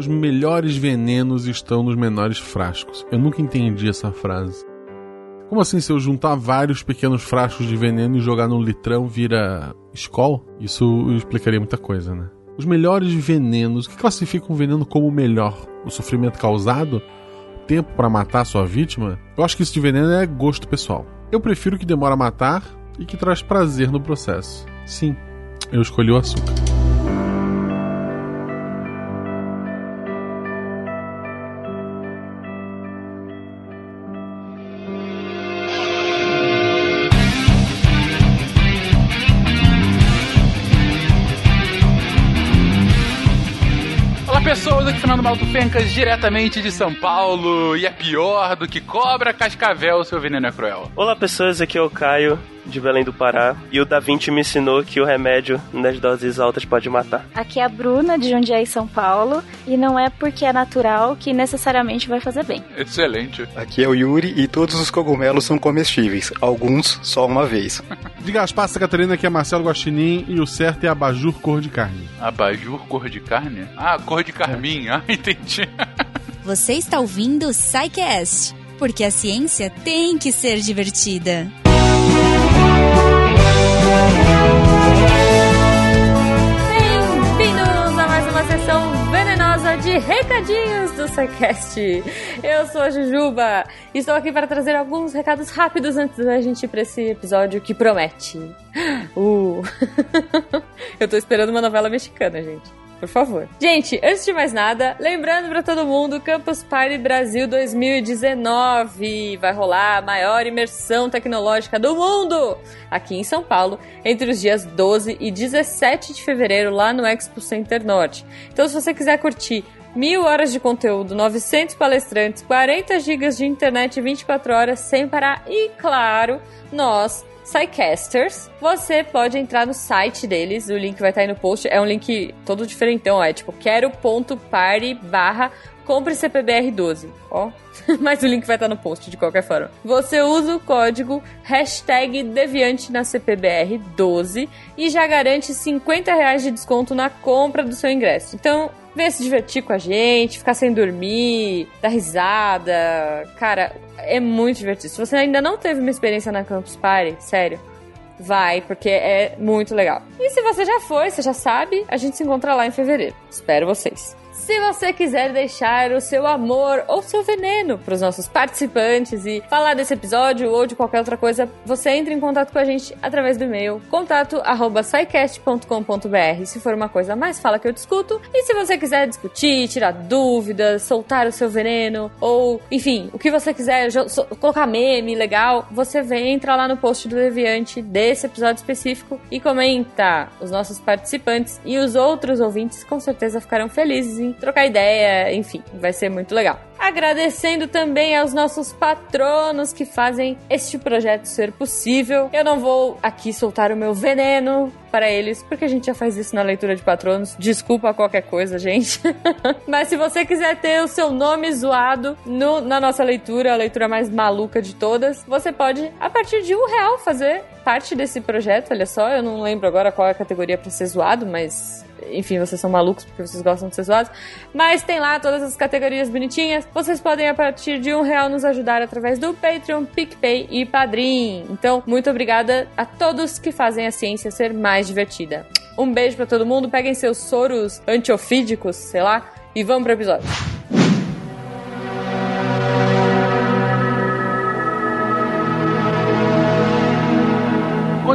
Os melhores venenos estão nos menores frascos. Eu nunca entendi essa frase. Como assim, se eu juntar vários pequenos frascos de veneno e jogar num litrão, vira escola? Isso explicaria muita coisa, né? Os melhores venenos, o que classifica um veneno como melhor? O sofrimento causado? O tempo para matar sua vítima? Eu acho que isso de veneno é gosto pessoal. Eu prefiro que demora a matar e que traz prazer no processo. Sim, eu escolhi o açúcar. Fernando Malto Fencas, diretamente de São Paulo, e é pior do que cobra cascavel, seu veneno é cruel. Olá pessoas, aqui é o Caio, de Belém do Pará, e o Da Vinci me ensinou que o remédio nas doses altas pode matar. Aqui é a Bruna, de Jundiaí, São Paulo, e não é porque é natural que necessariamente vai fazer bem. Excelente. Aqui é o Yuri e todos os cogumelos são comestíveis, alguns só uma vez. De Gaspar Santa Catarina, aqui é Marcelo Guaxinim e o certo é abajur cor de carne. Abajur cor de carne? Ah, cor de carmim, ah, entendi. Você está ouvindo o SciCast, porque a ciência tem que ser divertida. Sessão venenosa de recadinhos do SciCast. Eu sou a Jujuba e estou aqui para trazer alguns recados rápidos antes da gente ir para esse episódio que promete. Uh. Eu tô esperando uma novela mexicana, gente por favor. Gente, antes de mais nada, lembrando para todo mundo, Campus Party Brasil 2019 vai rolar a maior imersão tecnológica do mundo aqui em São Paulo, entre os dias 12 e 17 de fevereiro lá no Expo Center Norte. Então, se você quiser curtir mil horas de conteúdo, 900 palestrantes, 40 gigas de internet 24 horas sem parar e, claro, nós Psycasters, você pode entrar no site deles, o link vai estar aí no post, é um link todo diferentão, é tipo quero.party barra compre CPBR12, ó. Mas o link vai estar no post de qualquer forma. Você usa o código hashtag Deviante na CPBR12 e já garante 50 reais de desconto na compra do seu ingresso. Então, venha se divertir com a gente, ficar sem dormir, dar risada. Cara, é muito divertido. Se você ainda não teve uma experiência na Campus Party, sério, vai, porque é muito legal. E se você já foi, você já sabe, a gente se encontra lá em fevereiro. Espero vocês. Se você quiser deixar o seu amor ou seu veneno para os nossos participantes e falar desse episódio ou de qualquer outra coisa, você entra em contato com a gente através do e-mail contato@saicast.com.br. Se for uma coisa mais fala que eu discuto. E se você quiser discutir, tirar dúvidas, soltar o seu veneno ou, enfim, o que você quiser, colocar meme legal, você vem entra lá no post do Deviante desse episódio específico e comenta. Os nossos participantes e os outros ouvintes com certeza ficarão felizes em trocar ideia, enfim, vai ser muito legal. Agradecendo também aos nossos patronos que fazem este projeto ser possível. Eu não vou aqui soltar o meu veneno para eles, porque a gente já faz isso na leitura de patronos. Desculpa qualquer coisa, gente. Mas se você quiser ter o seu nome zoado no, na nossa leitura, a leitura mais maluca de todas, você pode, a partir de um real, fazer parte desse projeto. Olha só, eu não lembro agora qual é a categoria para ser zoado, mas enfim, vocês são malucos porque vocês gostam de zoados. Mas tem lá todas as categorias bonitinhas. Vocês podem, a partir de um real, nos ajudar através do Patreon, PicPay e Padrim. Então, muito obrigada a todos que fazem a ciência ser mais divertida. Um beijo para todo mundo. Peguem seus soros antiofídicos, sei lá, e vamos pro episódio.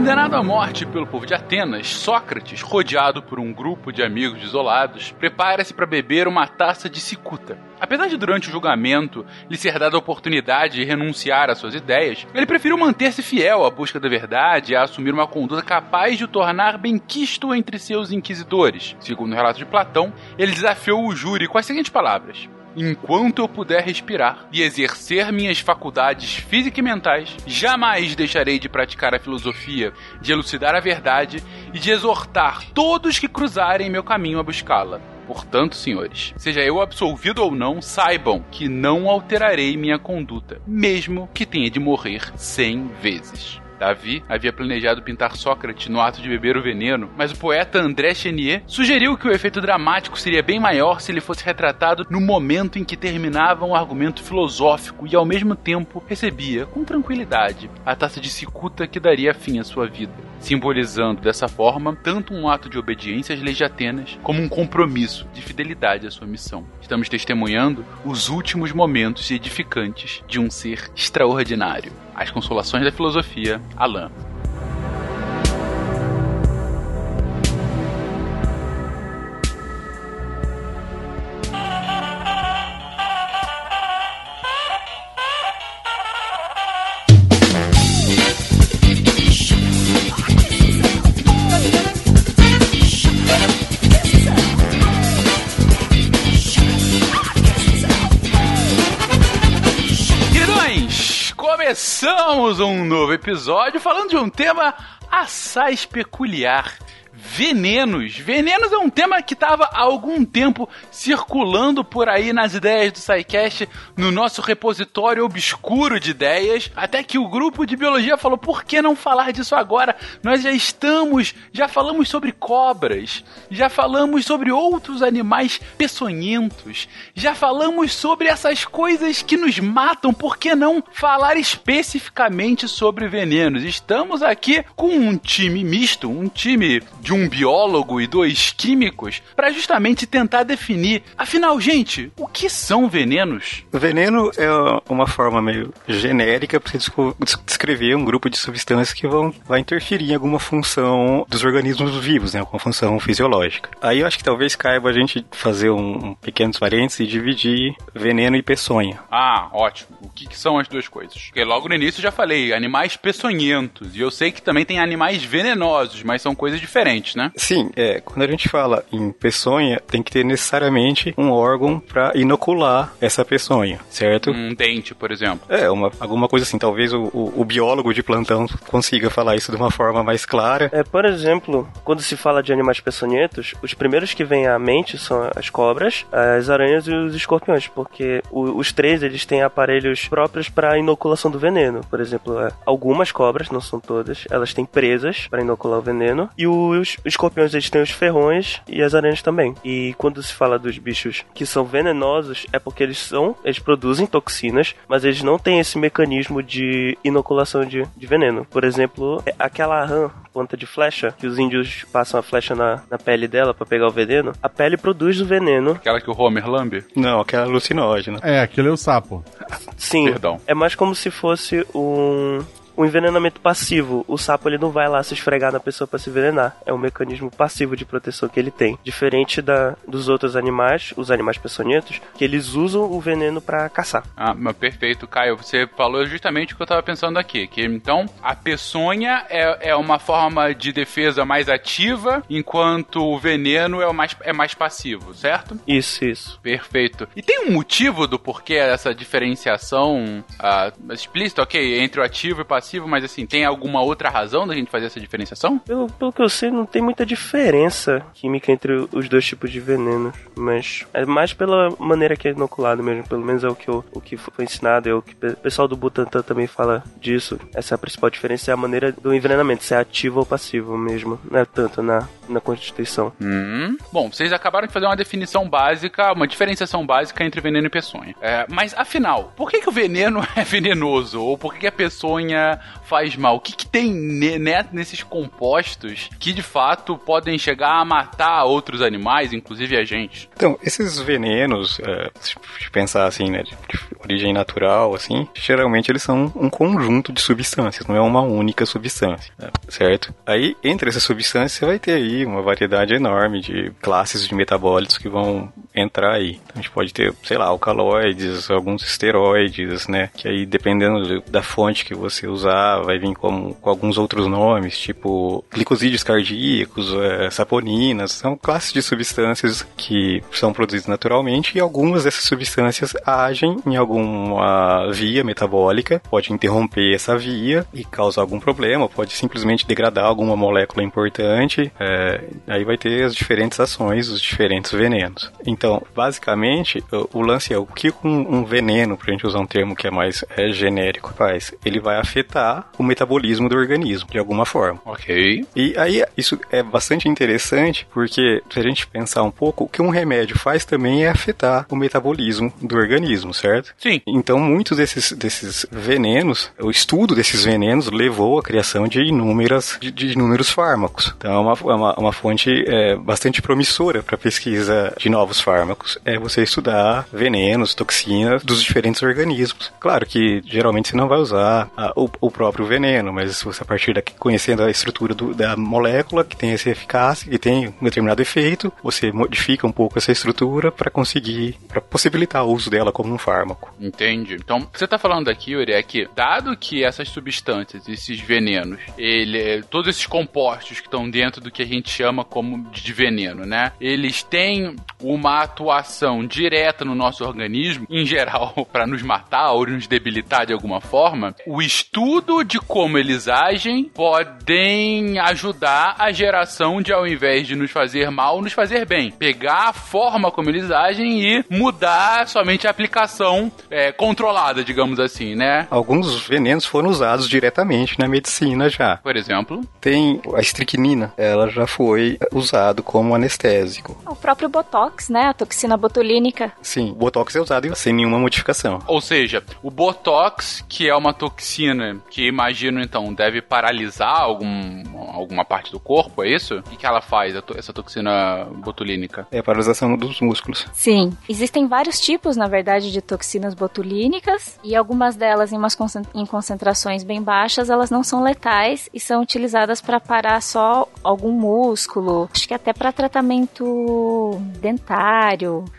Condenado à morte pelo povo de Atenas, Sócrates, rodeado por um grupo de amigos isolados, prepara-se para beber uma taça de cicuta. Apesar de durante o julgamento lhe ser dada a oportunidade de renunciar às suas ideias, ele preferiu manter-se fiel à busca da verdade e a assumir uma conduta capaz de o tornar benquisto entre seus inquisidores. Segundo o relato de Platão, ele desafiou o júri com as seguintes palavras: enquanto eu puder respirar e exercer minhas faculdades físicas e mentais, jamais deixarei de praticar a filosofia, de elucidar a verdade e de exortar todos que cruzarem meu caminho a buscá-la. Portanto, senhores, seja eu absolvido ou não, saibam que não alterarei minha conduta, mesmo que tenha de morrer cem vezes. Davi havia planejado pintar Sócrates no ato de beber o veneno, mas o poeta André Chenier sugeriu que o efeito dramático seria bem maior se ele fosse retratado no momento em que terminava um argumento filosófico e ao mesmo tempo recebia, com tranquilidade, a taça de cicuta que daria fim à sua vida, simbolizando dessa forma tanto um ato de obediência às leis de Atenas como um compromisso de fidelidade à sua missão. Estamos testemunhando os últimos momentos edificantes de um ser extraordinário. As Consolações da Filosofia, Alain. Episódio falando de um tema assaz peculiar. Venenos. Venenos é um tema que estava há algum tempo circulando por aí nas ideias do SciCast, no nosso repositório obscuro de ideias, até que o grupo de biologia falou: por que não falar disso agora? Nós já estamos, já falamos sobre cobras, já falamos sobre outros animais peçonhentos, já falamos sobre essas coisas que nos matam, por que não falar especificamente sobre venenos? Estamos aqui com um time misto, um time de um biólogo e dois químicos para justamente tentar definir, afinal, gente, o que são venenos? Veneno é uma forma meio genérica para descrever um grupo de substâncias que vão vai interferir em alguma função dos organismos vivos, né, alguma função fisiológica. Aí eu acho que talvez caiba a gente fazer um, um pequenos parênteses e dividir veneno e peçonha. Ah, ótimo. O que, que são as duas coisas? Porque logo no início eu já falei, animais peçonhentos. E eu sei que também tem animais venenosos, mas são coisas diferentes, né? Sim, é, quando a gente fala em peçonha, tem que ter necessariamente um órgão para inocular essa peçonha, certo? Um dente, por exemplo. É, uma, alguma coisa assim. Talvez o, o- o biólogo de plantão consiga falar isso de uma forma mais clara. É, por exemplo, quando se fala de animais peçonhentos, os primeiros que vêm à mente são as cobras, as aranhas e os escorpiões, porque o- os três eles têm aparelhos próprios para inoculação do veneno. Por exemplo, é, algumas cobras, não são todas, elas têm presas para inocular o veneno, e os escorpiões eles têm os ferrões e as aranhas também. E quando se fala dos bichos que são venenosos, é porque eles são, eles produzem toxinas, mas eles não têm esse mecanismo de inoculação de, de veneno. Por exemplo, é aquela rã, ponta de flecha, que os índios passam a flecha na, na pele dela para pegar o veneno, a pele produz o veneno. Aquela que o Homer lambe. Não, aquela alucinógena. É, aquele é o sapo. Sim, Perdão. é mais como se fosse um um envenenamento passivo. O sapo ele não vai lá se esfregar na pessoa para se envenenar. É um mecanismo passivo de proteção que ele tem. Diferente da, dos outros animais, os animais peçonhentos, que eles usam o veneno para caçar. Ah, mas perfeito, Caio. Você falou justamente o que eu tava pensando aqui. Que então a peçonha é, é uma forma de defesa mais ativa, enquanto o veneno é, o mais, é mais passivo, certo? Isso, isso. Perfeito. E tem um motivo do porquê essa diferenciação ah, explícita, ok, entre o ativo e passivo, mas assim, tem alguma outra razão da gente fazer essa diferenciação? Pelo, pelo que eu sei, não tem muita diferença química entre os dois tipos de veneno. Mas é mais pela maneira que é inoculado mesmo. Pelo menos é o que, eu, o que foi ensinado. É o que o pessoal do Butantan também fala disso. Essa é a principal diferença é a maneira do envenenamento, se é ativo ou passivo mesmo. Não é tanto na, na Constituição. Hum. Bom, vocês acabaram de fazer uma definição básica, uma diferenciação básica entre veneno e peçonha. É, mas afinal, por que, que o veneno é venenoso? Ou por que, que a peçonha faz mal? O que, que tem ne- nesses compostos que de fato podem chegar a matar outros animais, inclusive a gente? Então, esses venenos, é, se pensar assim, né, de, de origem natural, assim, geralmente eles são um conjunto de substâncias, não é uma única substância, né, certo? Aí, entre essas substâncias, você vai ter aí uma variedade enorme de classes de metabólitos que vão entrar aí. Então, a gente pode ter, sei lá, alcaloides, alguns esteroides, né, que aí, dependendo do- da fonte que você usar, vai vir como, com alguns outros nomes, tipo glicosídeos cardíacos, é, saponinas, são classes de substâncias que são produzidas naturalmente e algumas dessas substâncias agem em alguma via metabólica, pode interromper essa via e causar algum problema, pode simplesmente degradar alguma molécula importante, é, aí vai ter as diferentes ações, os diferentes venenos. Então, basicamente, o, o lance é o que um, um veneno, pra gente usar um termo que é mais é, genérico, faz? Ele vai afetar afetar o metabolismo do organismo, de alguma forma. Ok. E aí, isso é bastante interessante, porque se a gente pensar um pouco, o que um remédio faz também é afetar o metabolismo do organismo, certo? Sim. Então, muitos desses, desses venenos, o estudo desses venenos levou à criação de inúmeras, de, de inúmeros fármacos. Então, é uma, é uma, uma fonte é, bastante promissora para pesquisa de novos fármacos. É você estudar venenos, toxinas dos diferentes organismos. Claro que geralmente você não vai usar a, o, o, próprio veneno, mas você a partir daqui conhecendo a estrutura do, da molécula que tem essa eficácia, que tem um determinado efeito, você modifica um pouco essa estrutura para conseguir, para possibilitar o uso dela como um fármaco. Entendi. Então, você está falando aqui, Yuri, é que dado que essas substâncias, esses venenos, ele, todos esses compostos que estão dentro do que a gente chama como de veneno, né? Eles têm uma atuação direta no nosso organismo, em geral, para nos matar ou nos debilitar de alguma forma. O estudo de como eles agem podem ajudar a geração de, ao invés de nos fazer mal, nos fazer bem. Pegar a forma como eles agem e mudar somente a aplicação é, controlada, digamos assim, né? Alguns venenos foram usados diretamente na medicina já. Por exemplo? Tem a estricnina, ela já foi usado como anestésico. O próprio Botox, né? Toxina botulínica. Sim, o Botox é usado sem nenhuma modificação. Ou seja, o Botox, que é uma toxina que imagino então deve paralisar algum, alguma parte do corpo, é isso? O que ela faz, essa toxina botulínica? É a paralisação dos músculos. Sim. Existem vários tipos, na verdade, de toxinas botulínicas e algumas delas em, umas em concentrações bem baixas, elas não são letais e são utilizadas para parar só algum músculo, acho que até para tratamento dentário.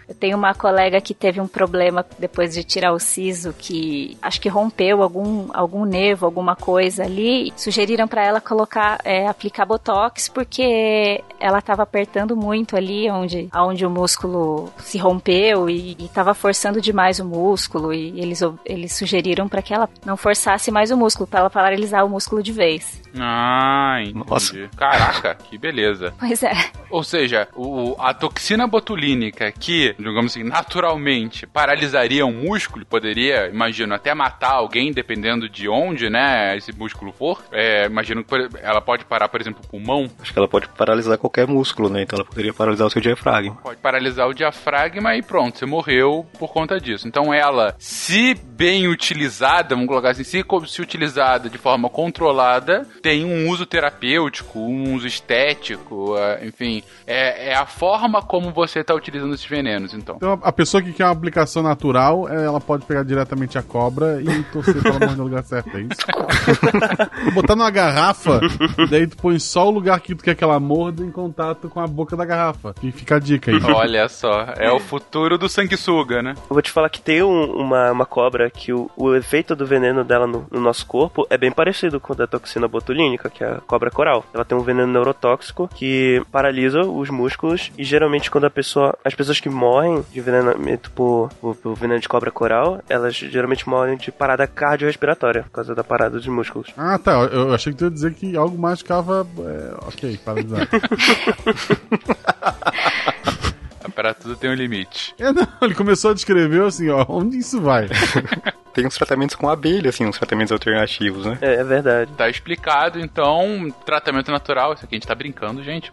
Eu tenho uma colega que teve um problema depois de tirar o siso que acho que rompeu algum algum nervo, alguma coisa ali. Sugeriram para ela colocar é, aplicar botox porque ela estava apertando muito ali onde onde o músculo se rompeu e estava forçando demais o músculo e eles eles sugeriram para que ela não forçasse mais o músculo, para ela paralisar o músculo de vez. Ah, entendi. Nossa. Caraca, que beleza. Pois é. Ou seja, o, a toxina botulínica que, digamos assim, naturalmente paralisaria um músculo, poderia, imagino, até matar alguém, dependendo de onde, né, esse músculo for. É, imagino que ela pode parar, por exemplo, o pulmão. Acho que ela pode paralisar qualquer músculo, né? Então ela poderia paralisar o seu diafragma. Pode paralisar o diafragma e pronto, você morreu por conta disso. Então ela, se bem utilizada, vamos colocar assim, se, se utilizada de forma controlada, tem um uso terapêutico, um uso estético, é, enfim, é, é a forma como você está utilizando esses venenos, então. Então a pessoa que quer uma aplicação natural, é, ela pode pegar diretamente a cobra e torcer pra ela morrer no lugar certo, é isso? Botar numa garrafa, daí tu põe só o lugar que tu quer que ela morda em contato com a boca da garrafa. E fica a dica aí. Olha só, é o futuro do sanguessuga, né? Eu vou te falar que tem um, uma, uma cobra que o, o efeito do veneno dela no, no nosso corpo é bem parecido com o da toxina botulínica botulínica, que é a cobra coral. Ela tem um veneno neurotóxico que paralisa os músculos e geralmente quando a pessoa, as pessoas que morrem de envenenamento por, por, por veneno de cobra coral, elas geralmente morrem de parada cardiorrespiratória por causa da parada dos músculos. Ah, tá. Eu achei que tu ia dizer que algo mais ficava. É, ok, paralisado. Para tudo tem um limite. É, não, ele começou a descrever assim, ó, onde isso vai? tem uns tratamentos com abelha, assim, uns tratamentos alternativos, né? É, é verdade. Tá explicado, então, tratamento natural, isso aqui a gente tá brincando, gente.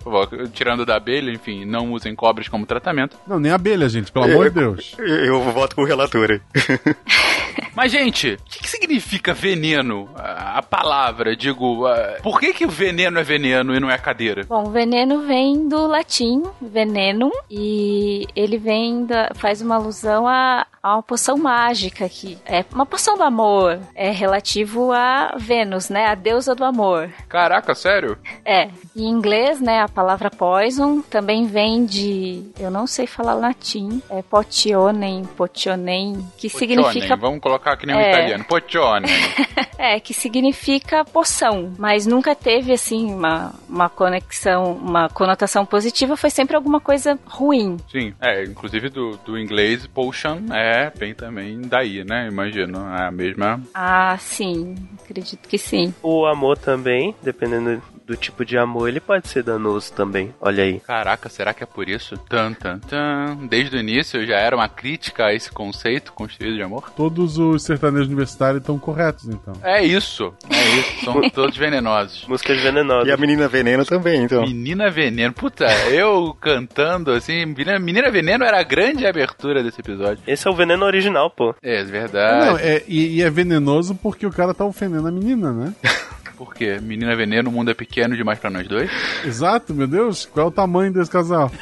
Tirando da abelha, enfim, não usem cobras como tratamento. Não, nem abelha, gente, pelo amor de Deus. Eu, eu voto com o relator aí. Mas, gente, o que, que, significa veneno? A, a palavra, digo, a, por que que veneno é veneno e não é cadeira? Bom, veneno vem do latim, venenum, e ele vem da, faz uma alusão a, a uma poção mágica aqui. É uma poção do amor. É relativo a Vênus, né? A deusa do amor. Caraca, sério? É. Em inglês, né, a palavra poison também vem de, eu não sei falar latim, é potionem, potionem, que potionem. significa Vamos colocar aqui no é. italiano, potionem. é, que significa poção, mas nunca teve assim uma, uma conexão, uma conotação positiva, foi sempre alguma coisa ruim. Sim, é, inclusive do, do inglês potion é bem também daí, né? Imagino, é a mesma. Ah, sim, acredito que sim. O amor também, dependendo do tipo de amor, ele pode ser danoso também. Olha aí. Caraca, será que é por isso? Tan, tan, tan. Desde o início já era uma crítica a esse conceito construído de amor? Todos os sertanejos universitários estão corretos, então. É isso, é isso. São todos venenosos. Músicas venenosas. E a menina veneno também, então. Menina Veneno. Puta, eu cantando assim. Menina, Menina Veneno era a grande abertura desse episódio. Esse é o veneno original, pô. É, verdade. Não, é, e, e é venenoso porque o cara tá ofendendo a menina, né? Por quê? Menina Veneno, o mundo é pequeno demais pra nós dois? Exato, meu Deus, qual é o tamanho desse casal?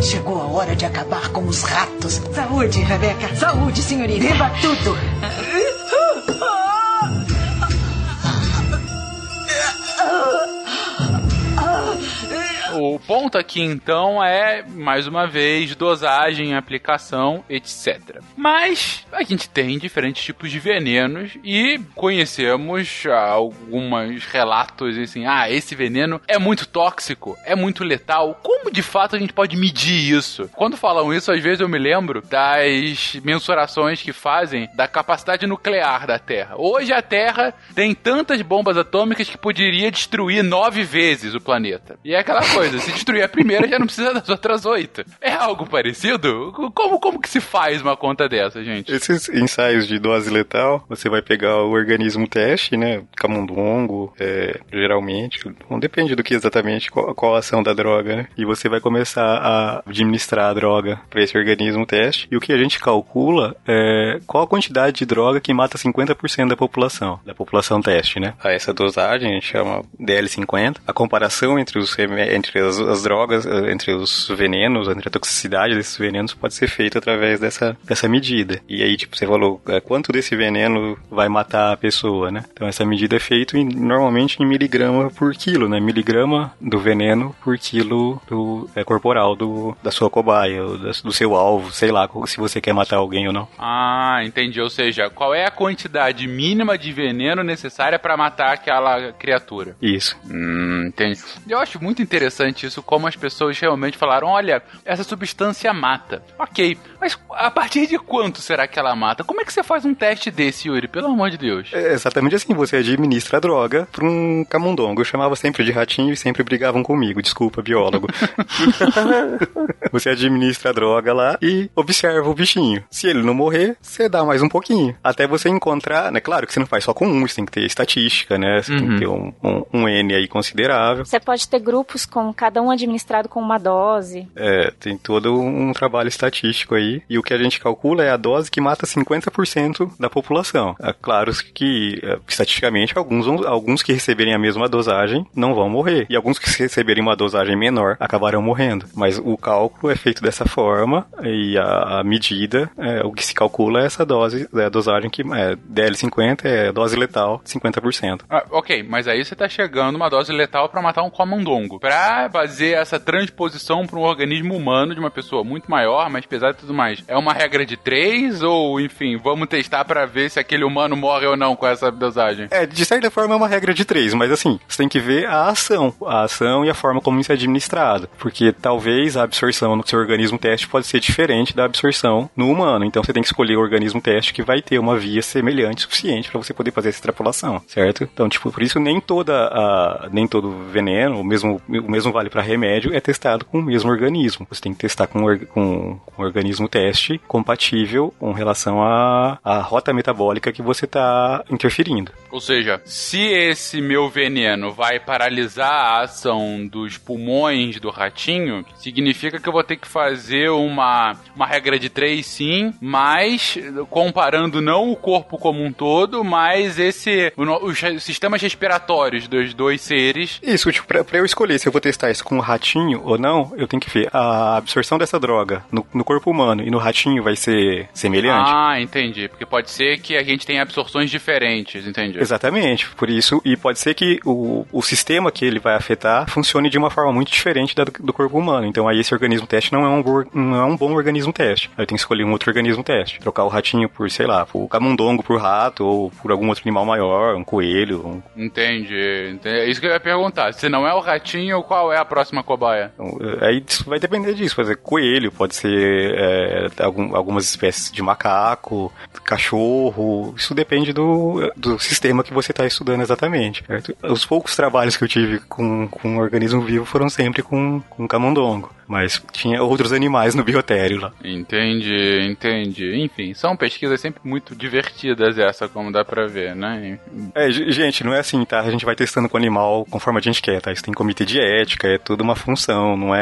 Chegou a hora de acabar com os ratos. Saúde, Rebeca. Saúde, senhorita. Beba tudo. O ponto aqui então é, mais uma vez, dosagem, aplicação, etc. Mas a gente tem diferentes tipos de venenos e conhecemos alguns relatos assim: ah, esse veneno é muito tóxico, é muito letal. Como de fato a gente pode medir isso? Quando falam isso, às vezes eu me lembro das mensurações que fazem da capacidade nuclear da Terra. Hoje a Terra tem tantas bombas atômicas que poderia destruir nove vezes o planeta. E é aquela coisa, se destruir a primeira, já não precisa das outras oito. É algo parecido? Como, como que se faz uma conta dessa, gente? Esses ensaios de dose letal, você vai pegar o organismo teste, né? Camundongo, é, geralmente. Não depende do que exatamente, qual, qual a ação da droga, né? E você vai começar a administrar a droga para esse organismo teste. E o que a gente calcula é qual a quantidade de droga que mata 50% da população, da população teste, né? A essa dosagem a gente chama DL50. A comparação entre os entre as, as, drogas, eh, entre os venenos, entre a toxicidade desses venenos pode ser feita através dessa, dessa medida. E aí, tipo, você falou é, quanto desse veneno vai matar a pessoa, né? Então essa medida é feita em, normalmente em miligrama por quilo, né? Miligrama do veneno por quilo do, é, corporal do, da sua cobaia, do, do seu alvo, sei lá, se você quer matar alguém ou não. Ah, entendi. Ou seja, qual é a quantidade mínima de veneno necessária para matar aquela criatura? Isso. Hum, entendi. Eu acho muito interessante isso, como as pessoas realmente falaram: olha, essa substância mata. Ok, mas a partir de quanto será que ela mata? Como é que você faz um teste desse, Yuri? Pelo amor de Deus. É exatamente assim: você administra a droga pra um camundongo. Eu chamava sempre de ratinho e sempre brigavam comigo. Desculpa, biólogo. você administra a droga lá e observa o bichinho. Se ele não morrer, você dá mais um pouquinho. Até você encontrar, né? Claro que você não faz só com um, você tem que ter estatística, né? Você uhum. tem que ter um, um, um N aí considerável. Você pode ter grupos com cada um administrado com uma dose. É, tem todo um trabalho estatístico aí. E o que a gente calcula é a dose que mata 50% da população. É claro que, é, estatisticamente, alguns, alguns que receberem a mesma dosagem não vão morrer. E alguns que receberem uma dosagem menor acabarão morrendo. Mas o cálculo é feito dessa forma e a, a medida, é, o que se calcula é essa dose, é a dosagem que é DL50 é dose letal 50%. Ah, ok, mas aí você tá chegando uma dose letal para matar um camundongo. Pra fazer essa transposição para um organismo humano de uma pessoa muito maior, mais pesada e tudo mais, é uma regra de três ou, enfim, vamos testar para ver se aquele humano morre ou não com essa dosagem? É, de certa forma é uma regra de três, mas assim, você tem que ver a ação, a ação e a forma como isso é administrado, porque talvez a absorção no seu organismo teste pode ser diferente da absorção no humano, então você tem que escolher o organismo teste que vai ter uma via semelhante suficiente para você poder fazer essa extrapolação, certo? Então, tipo, por isso nem toda a, nem todo veneno, o mesmo, o mesmo vale para remédio, é testado com o mesmo organismo. Você tem que testar com, com, com um organismo teste compatível com relação à, à rota metabólica que você está interferindo. Ou seja, se esse meu veneno vai paralisar a ação dos pulmões do ratinho, significa que eu vou ter que fazer uma, uma regra de três, sim, mas comparando não o corpo como um todo, mas esse os sistemas respiratórios dos dois seres. Isso, tipo, pra, pra eu escolher se eu vou testar isso com o ratinho ou não, eu tenho que ver a absorção dessa droga no, no corpo humano e no ratinho vai ser semelhante. Ah, entendi. Porque pode ser que a gente tenha absorções diferentes, entendi. Exatamente. Por isso, e pode ser que o, o sistema que ele vai afetar funcione de uma forma muito diferente da do, corpo humano. Então aí esse organismo teste não é um, não é um bom organismo teste. Aí eu tenho que escolher um outro organismo teste. Trocar o ratinho por, sei lá, por camundongo por rato ou por algum outro animal maior, um coelho. Um... Entendi. Entendi. É isso que eu ia perguntar. Se não é o ratinho, qual qual é a próxima cobaia? Então, é, aí vai depender disso. Por exemplo, coelho, pode ser é, algum- algumas espécies de macaco, cachorro. Isso depende do, do sistema que você está estudando exatamente. certo? Os poucos trabalhos que eu tive com, com um organismo vivo foram sempre com, com camundongo. Mas tinha outros animais no biotério lá. Entendi, entendi. Enfim, são pesquisas sempre muito divertidas essa, como dá pra ver, né? É, ge- gente, não é assim, tá? A gente vai testando com o animal conforme a gente quer, tá? Isso tem comitê de ética, é tudo uma função, não é,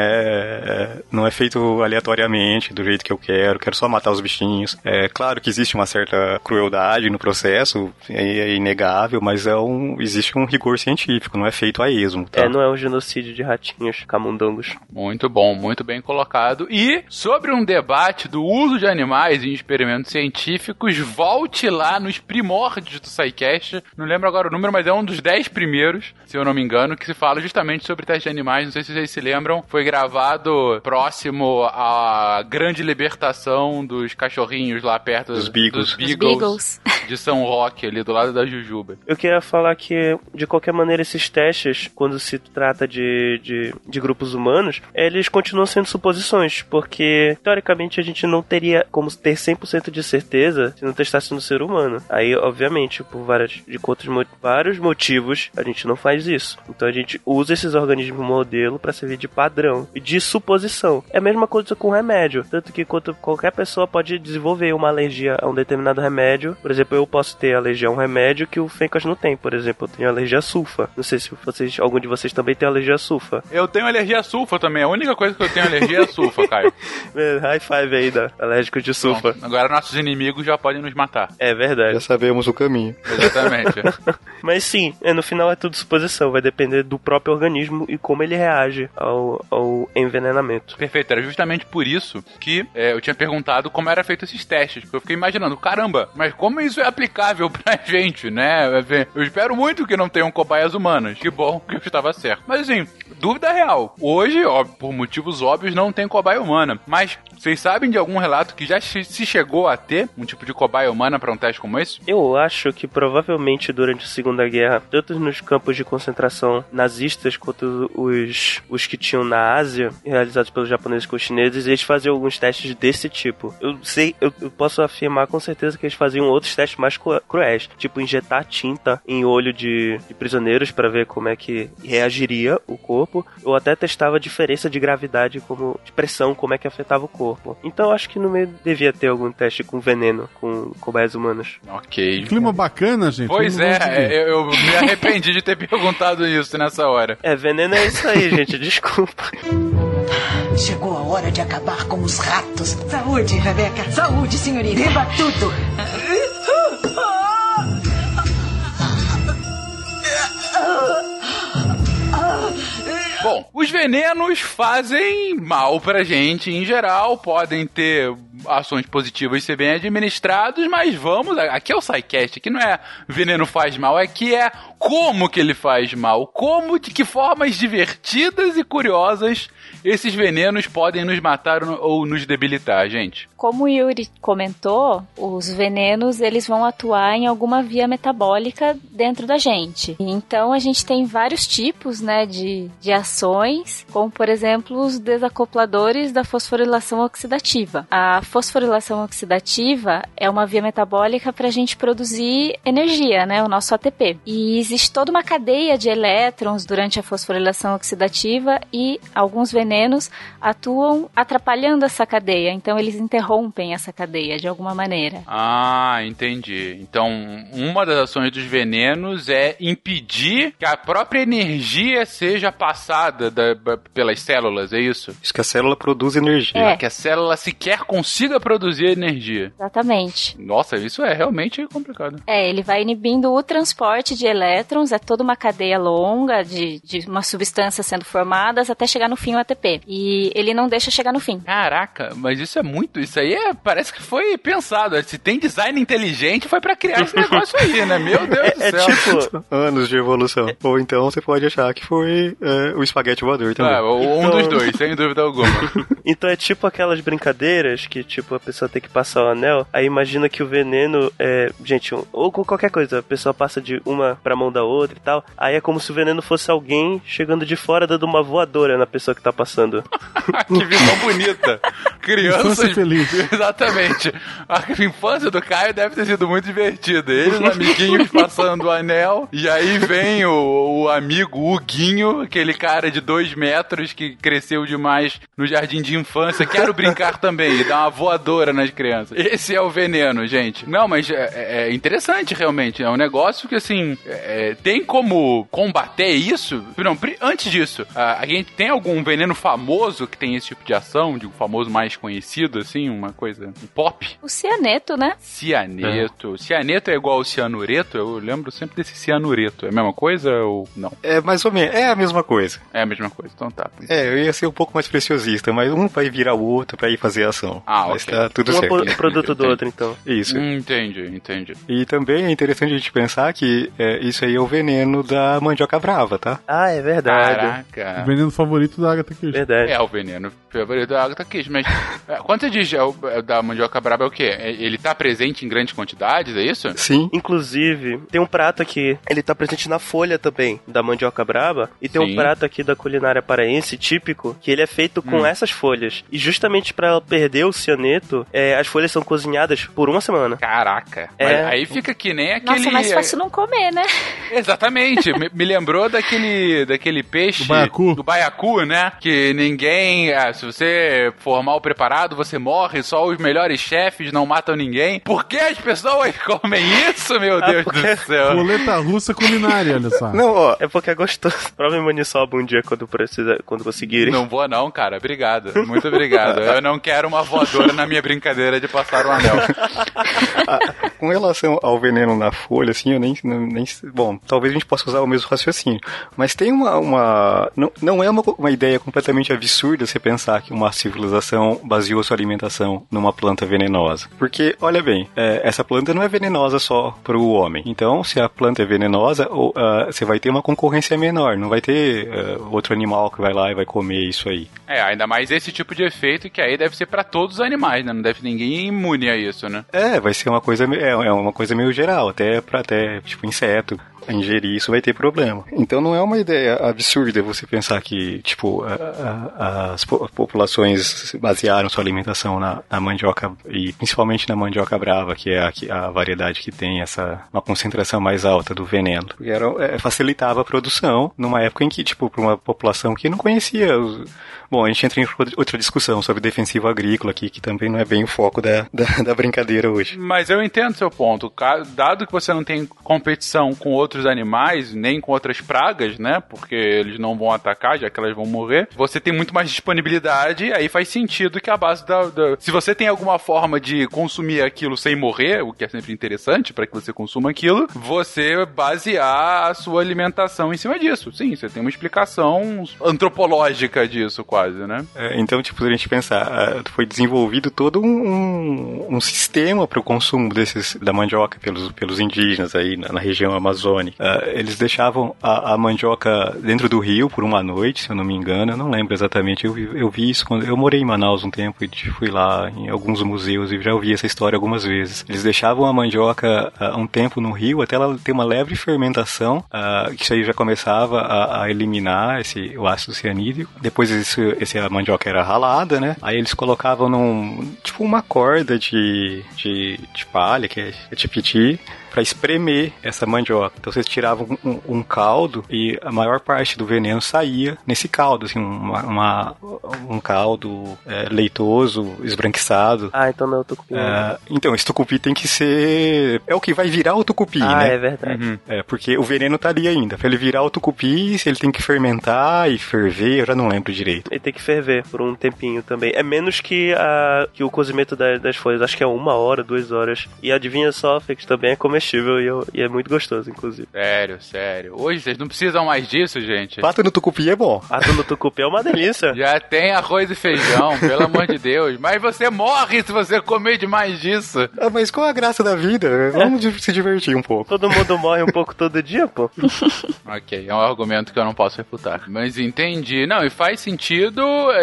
é- não é feito aleatoriamente, do jeito que eu quero, quero só matar os bichinhos. É claro que existe uma certa crueldade no processo, é, é inegável, mas é um, existe um rigor científico, não é feito a esmo, tá? É, não é um genocídio de ratinhos, camundongos. Muito bom, muito bem colocado. E sobre um debate do uso de animais em experimentos científicos, volte lá nos primórdios do SciCast. Não lembro agora o número, mas é um dos dez primeiros, se eu não me engano, que se fala justamente sobre teste de animais. Não sei se vocês se lembram. Foi gravado próximo à grande libertação dos cachorrinhos lá perto Dos beagles. dos Os beagles Beagles. de São Roque, ali do lado da Jujuba. Eu queria falar que, de qualquer maneira, esses testes, quando se trata de, de, de grupos humanos, eles continuam sendo suposições, porque, teoricamente, a gente não teria como ter 100% de certeza se não testasse no ser humano. Aí, obviamente, por várias, de outros, vários motivos, a gente não faz isso. Então, a gente usa esses organismos modelo para servir de padrão e de suposição. É a mesma coisa com remédio, tanto que qualquer pessoa pode desenvolver uma alergia a um determinado remédio. Por exemplo, eu posso ter alergia a um remédio que o Fencas não tem. Por exemplo, eu tenho alergia a sulfa. Não sei se vocês, algum de vocês também tem alergia a sulfa. Eu tenho alergia a sulfa também. A única coisa que eu tenho alergia é a sulfa, Caio. High five aí da alérgico de sulfa. Bom, agora nossos inimigos já podem nos matar. É verdade. Já sabemos o caminho. Exatamente. Mas sim, é, no final é tudo suposição. Vai depender do próprio organismo e como ele reage ao, ao envenenamento. Perfeito, era justamente por isso que é, eu tinha perguntado como era feito esses testes. Porque eu fiquei imaginando, caramba, mas como isso é aplicável pra gente, né? Eu espero muito que não tenham cobaias humanas. Que bom que eu estava certo. Mas assim, dúvida real. Hoje, ó, por motivos óbvios, não tem cobaia humana. Mas vocês sabem de algum relato que já se chegou a ter um tipo de cobaia humana pra um teste como esse? Eu acho que provavelmente durante a Segunda Guerra, tanto nos campos de concentração nazistas quanto os, os que tinham na Ásia, realizados pelos japoneses com os chineses, eles faziam alguns testes desse tipo. Eu sei, eu, eu posso afirmar com certeza que eles faziam outros testes mais cru- cruéis, tipo injetar tinta em olho de, de prisioneiros para ver como é que reagiria o corpo, ou até testava a diferença de gravidade, como de pressão, como é que afetava o corpo. Então acho que no meio devia ter algum teste com veneno, com cobaias humanas. Ok. Clima bacana, gente. Pois é, eu, eu me arrependi de ter perguntado isso nessa hora. É, veneno é isso aí, gente. Desculpa. Chegou a hora de acabar com os ratos. Saúde, Rebeca. Saúde, senhorita. Beba tudo. Bom, os venenos fazem mal pra gente em geral, podem ter ações positivas e ser bem administrados, mas vamos, aqui é o SciCast, aqui não é veneno faz mal, aqui é como que ele faz mal, como, de que formas divertidas e curiosas esses venenos podem nos matar ou nos debilitar, gente. Como o Yuri comentou, os venenos eles vão atuar em alguma via metabólica dentro da gente. Então a gente tem vários tipos né, de, de ações, como por exemplo os desacopladores da fosforilação oxidativa. A fosforilação oxidativa é uma via metabólica para a gente produzir energia, né, o nosso ATP. E existe toda uma cadeia de elétrons durante a fosforilação oxidativa e alguns venenos atuam atrapalhando essa cadeia. Então eles interrompem essa cadeia de alguma maneira. Ah, entendi. Então, uma das ações dos venenos é impedir que a própria energia seja passada da- pelas células, é isso? Isso que a célula produz energia. É. Que a célula sequer consiga produzir energia. Exatamente. Nossa, isso é realmente complicado. É, ele vai inibindo o transporte de elétrons, é toda uma cadeia longa de, de uma substância sendo formadas até chegar no fim o ATP. E ele não deixa chegar no fim. Caraca, mas isso é muito. Isso aí é, parece que foi pensado. Se tem design inteligente, foi pra criar esse negócio aí, né? Meu Deus do É céu. tipo. Anos de evolução. Ou então você pode achar que foi é, o espaguete voador também. Ah, um Então- dos dois, sem dúvida alguma. Então é tipo aquelas brincadeiras que, tipo, a pessoa tem que passar o anel. Aí imagina que o veneno é. Gente, um- ou com qualquer coisa, a pessoa passa de uma pra mão mão da outra e tal. Aí é como se o veneno fosse alguém chegando de fora dando uma voadora na pessoa que tá passando. que visão bonita. Crianças. Infância feliz. Exatamente. A infância do Caio deve ter sido muito divertida. Ele, os amiguinhos passando o anel. E aí vem o, o amigo Huguinho, aquele cara de dois metros que cresceu demais no jardim de infância. Quero brincar também. E dar uma voadora nas crianças. Esse é o veneno, gente. Não, mas é, é interessante realmente. É um negócio que, assim, é, tem como combater isso? Não, antes disso, a, a gente tem algum veneno famoso que tem esse tipo de ação? De um famoso mais conhecido, assim? Uma coisa. Um pop? O cianeto, né? Cianeto. Cianeto é igual ao cianureto? Eu lembro sempre desse cianureto. É a mesma coisa ou não? É mais ou menos, é a mesma coisa. É a mesma coisa, então tá. É, eu ia ser um pouco mais preciosista, mas um vai virar o outro pra ir fazer a ação. Ah, mas ok. tá tudo Um é certo. pro- produto do outro, então. Isso. Hum, entendi, entendi. E também é interessante a gente pensar que é, isso aí é o veneno da mandioca brava, tá? Ah, é verdade. O Caraca. veneno favorito da Agatha Verdade. É o veneno favorito da Agatha Christie, mas é, quando você diz é o- é da mandioca braba é o quê? É- Ele tá presente em grandes quantidades, é isso? Sim. Inclusive, tem um prato aqui, ele tá presente na folha também, da mandioca braba, e tem Sim. um prato aqui da culinária paraense, típico, que ele é feito com Hum. essas folhas. E justamente pra ela perder o cianeto, é, as folhas são cozinhadas por uma semana. Caraca. É. Mas aí fica que nem aquele. Nossa, é mais fácil não comer, né? Exatamente. me, me lembrou daquele, daquele peixe. Do baiacu. Do baiacu, né? Que ninguém. ah, se você for mal preparado, você morre. Só os melhores chefes não matam ninguém. Por que as pessoas comem isso, meu Ah, Deus porque- do céu? Roleta russa culinária, olha só. Não, ó, É porque é gostoso. Prova em maniçoba um dia quando precisa, quando conseguirem. Não vou não, cara. Obrigado. Muito obrigado. Eu não quero uma voadora na minha brincadeira de passar o anel. com relação ao veneno na folha, assim, eu nem, nem, nem- Bom, talvez a gente possa usar o mesmo raciocínio. Mas tem uma. uma não, não é uma, uma ideia completamente absurda você pensar que uma civilização baseou sua alimentação numa planta venenosa. Porque, olha bem, é, essa planta não é venenosa só para o homem. Então, se a planta é venenosa, ou, ah, você vai ter uma concorrência menor. Não vai ter ah, outro animal que vai lá e vai comer isso aí. É, ainda mais esse tipo de efeito que aí deve ser pra todos os animais, né? Não deve ninguém imune a isso, né? É, vai ser uma coisa, é, é uma coisa meio geral, até para até tipo inseto ingerir isso vai ter problema. Então não é uma ideia absurda você pensar que tipo a- a- as po- populações basearam sua alimentação na, na mandioca e principalmente na mandioca brava, que é a, a variedade que tem essa uma concentração mais alta do veneno. Porque era, é, facilitava a produção numa época em que tipo para uma população que não conhecia os, Bom, a gente entra em outra discussão sobre defensivo agrícola aqui, que também não é bem o foco da, da, da brincadeira hoje. Mas eu entendo seu ponto. Dado que você não tem competição com outros animais, nem com outras pragas, né? Porque eles não vão atacar, já que elas vão morrer. Você tem muito mais disponibilidade, aí faz sentido que a base da. da- Se você tem alguma forma de consumir aquilo sem morrer, o que é sempre interessante para que você consuma aquilo, você basear a sua alimentação em cima disso. Sim, você tem uma explicação antropológica disso, quase, né? É, então, tipo, se a gente pensar, foi desenvolvido todo um, um, sistema para o consumo desses da mandioca pelos, pelos indígenas aí na, na região amazônica. Ah, eles deixavam a, a mandioca dentro do rio por uma noite, se eu não me engano, eu não lembro exatamente. Eu, eu vi isso quando eu morei em Manaus um tempo e fui lá em alguns museus e já ouvi essa história algumas vezes. Eles deixavam a mandioca ah, um tempo no rio até ela ter uma leve fermentação, ah, que isso aí já começava a, a eliminar esse, o ácido cianídrico. Depois isso, esse, a mandioca era ralada, né? Aí eles colocavam num, tipo uma corda de, de, de palha, que é, é tipiti, para espremer essa mandioca. Então vocês tiravam um, um caldo e a maior parte do veneno saía nesse caldo, assim, uma, uma- um caldo é, leitoso, esbranquiçado. Ah, então não, eu tô com É, então, esse tucupi tem que ser. É o que vai virar o tucupi, Ah, né? é verdade. É, porque o veneno tá ali ainda. Pra ele virar o tucupi, ele tem que fermentar e ferver, eu já não lembro direito. Ele tem que ferver por um tempinho também. É menos que, a, que o cozimento da- das folhas. Acho que é uma hora, duas horas. E adivinha só, Fix, também é comestível e, eu- e é muito gostoso, inclusive. Sério, sério. Hoje vocês não precisam mais disso, gente. Pato no tucupi é bom. Ato no tucupi é uma delícia. Já tem arroz e feijão, pelo amor de Deus. Mas você morre se você comer demais disso. Ah, mas qual a graça da vida? Vamos di- se divertir um pouco. Todo mundo morre um pouco todo dia, pô. Ok, é um argumento que eu não posso refutar. Mas entendi. Não, e faz sentido. sentido,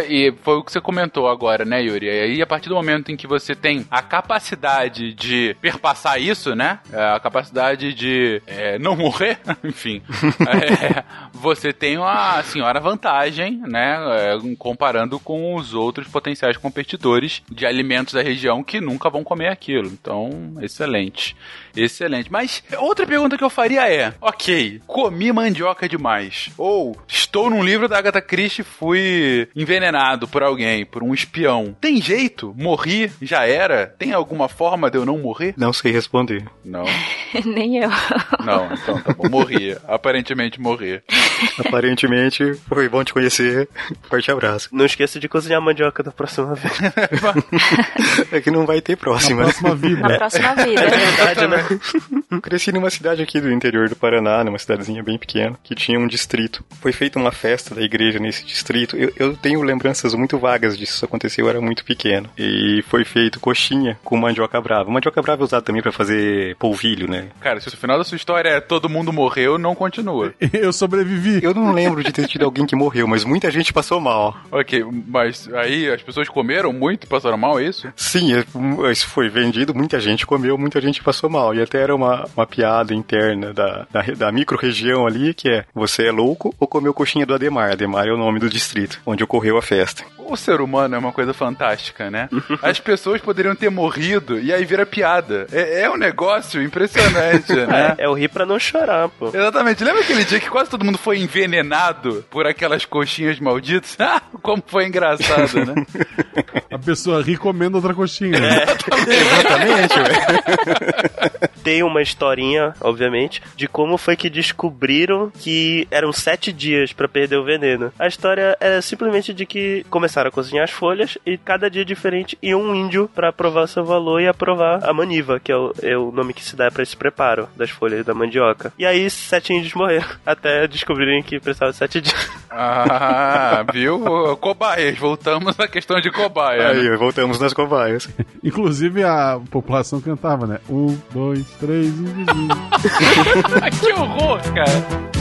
e foi o que você comentou agora, né, Yuri? E aí, a partir do momento em que você tem a capacidade de perpassar isso, né? A capacidade de é, não morrer, enfim, é, você tem uma senhora vantagem, né? É, comparando com os outros potenciais competidores de alimentos da região que nunca vão comer aquilo. Então, excelente. Excelente. Mas outra pergunta que eu faria é: ok, comi mandioca demais. Ou estou num livro da Agatha Christie e fui envenenado por alguém, por um espião. Tem jeito? Morri? Já era? Tem alguma forma de eu não morrer? Não sei responder. Não. Nem eu. Não, então tá bom. Morri. Aparentemente morri. Aparentemente, foi bom te conhecer. Forte abraço. Não esqueça de cozinhar mandioca da próxima vez. É que não vai ter Na próxima. próxima Na vida. próxima vida. Verdade, né? Eu cresci numa cidade aqui do interior do Paraná, numa cidadezinha bem pequena, que tinha um distrito. Foi feita uma festa da igreja nesse distrito. Eu, eu tenho lembranças muito vagas disso. Isso aconteceu, eu era muito pequeno. E foi feito coxinha com mandioca brava. Mandioca brava é usada também pra fazer polvilho, né? Cara, se o final da sua história é todo mundo morreu, não continua. Eu sobrevivi. Eu não lembro de ter tido alguém que morreu, mas muita gente passou mal. Ok, mas aí as pessoas comeram muito e passaram mal, é isso? Sim, é- isso foi vendido, muita gente comeu, muita gente passou mal. E até era uma, uma piada interna da, da, da micro-região ali, que é, você é louco ou comeu coxinha do Ademar? Ademar é o nome do distrito, onde ocorreu a festa. O ser humano é uma coisa fantástica, né? As pessoas poderiam ter morrido e aí vira piada. É, é um negócio impressionante, né? É o rir pra não chorar, pô. Exatamente. Lembra aquele dia que quase todo mundo foi envenenado por aquelas coxinhas malditas? Ah, como foi engraçado, né? A pessoa ri comendo outra coxinha. Exatamente, velho. Tem uma historinha, obviamente, de como foi que descobriram que eram sete dias pra perder o veneno. A história é simplesmente de que começaram a cozinhar as folhas e cada dia diferente ia um índio pra provar seu valor e aprovar a maniva, que é o, é o nome que se dá pra esse preparo das folhas da mandioca. E aí sete índios morreram, até descobrirem que precisava de sete dias. Ah, viu? Cobaias. Voltamos à questão de cobaia. né? Aí, voltamos nas cobaias. Inclusive a população cantava, né? Um, dois, três e. que horror, cara.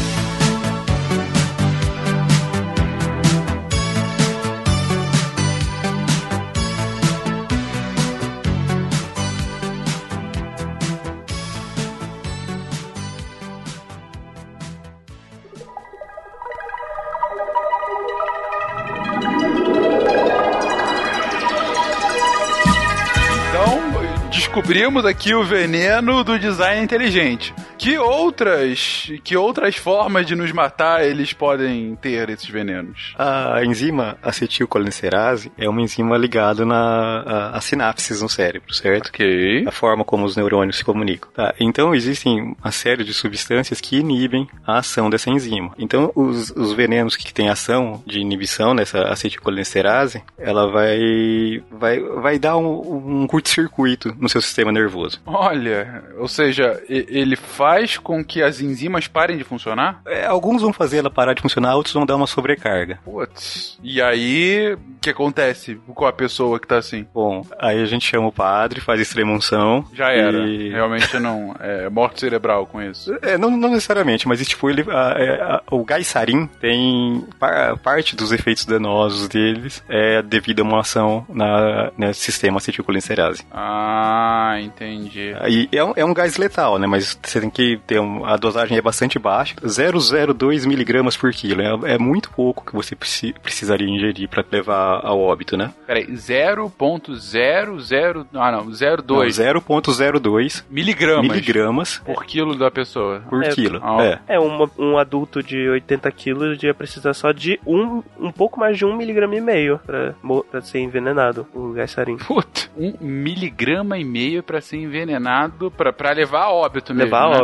Descobrimos aqui o veneno do design inteligente. Que outras, que outras formas de nos matar eles podem ter esses venenos? A enzima acetilcolinesterase é uma enzima ligada na, a, a sinapses no cérebro, certo? Ok. A forma como os neurônios se comunicam. Tá? Então, existem uma série de substâncias que inibem a ação dessa enzima. Então, os, os venenos que têm ação de inibição nessa acetilcolinesterase, ela vai, vai, vai dar um, um curto-circuito no seu sistema nervoso. Olha, ou seja, ele faz com que as enzimas parem de funcionar? É, alguns vão fazer ela parar de funcionar, outros vão dar uma sobrecarga. Putz. E aí, o que acontece com a pessoa que tá assim? Bom, aí a gente chama o padre, faz extrema-unção. Já era. e- Realmente não. É morte cerebral com isso. É, não, não necessariamente, mas tipo, ele, a- é, a- o gaisarim tem par- parte dos efeitos danosos deles é devido a uma ação na, nesse sistema acetilcolinesterase. Ah, entendi. E é é um gás letal, né? Mas você tem que ter um, a dosagem é bastante baixa, 0,02 miligramas por quilo. É, é muito pouco que você preci- precisaria ingerir para levar ao óbito, né? Peraí, 0.00. Ah, não, Não, 0,2 0,02 miligramas miligramas por quilo da pessoa. por É, quilo. ah, É. É, uma- um adulto de 80 quilos ia precisar só de um, um pouco mais de um miligrama e meio pra, ser envenenado, o gás sarin. Puta, um miligrama e meio pra ser envenenado, pra, pra levar a óbito mesmo. Levar a né?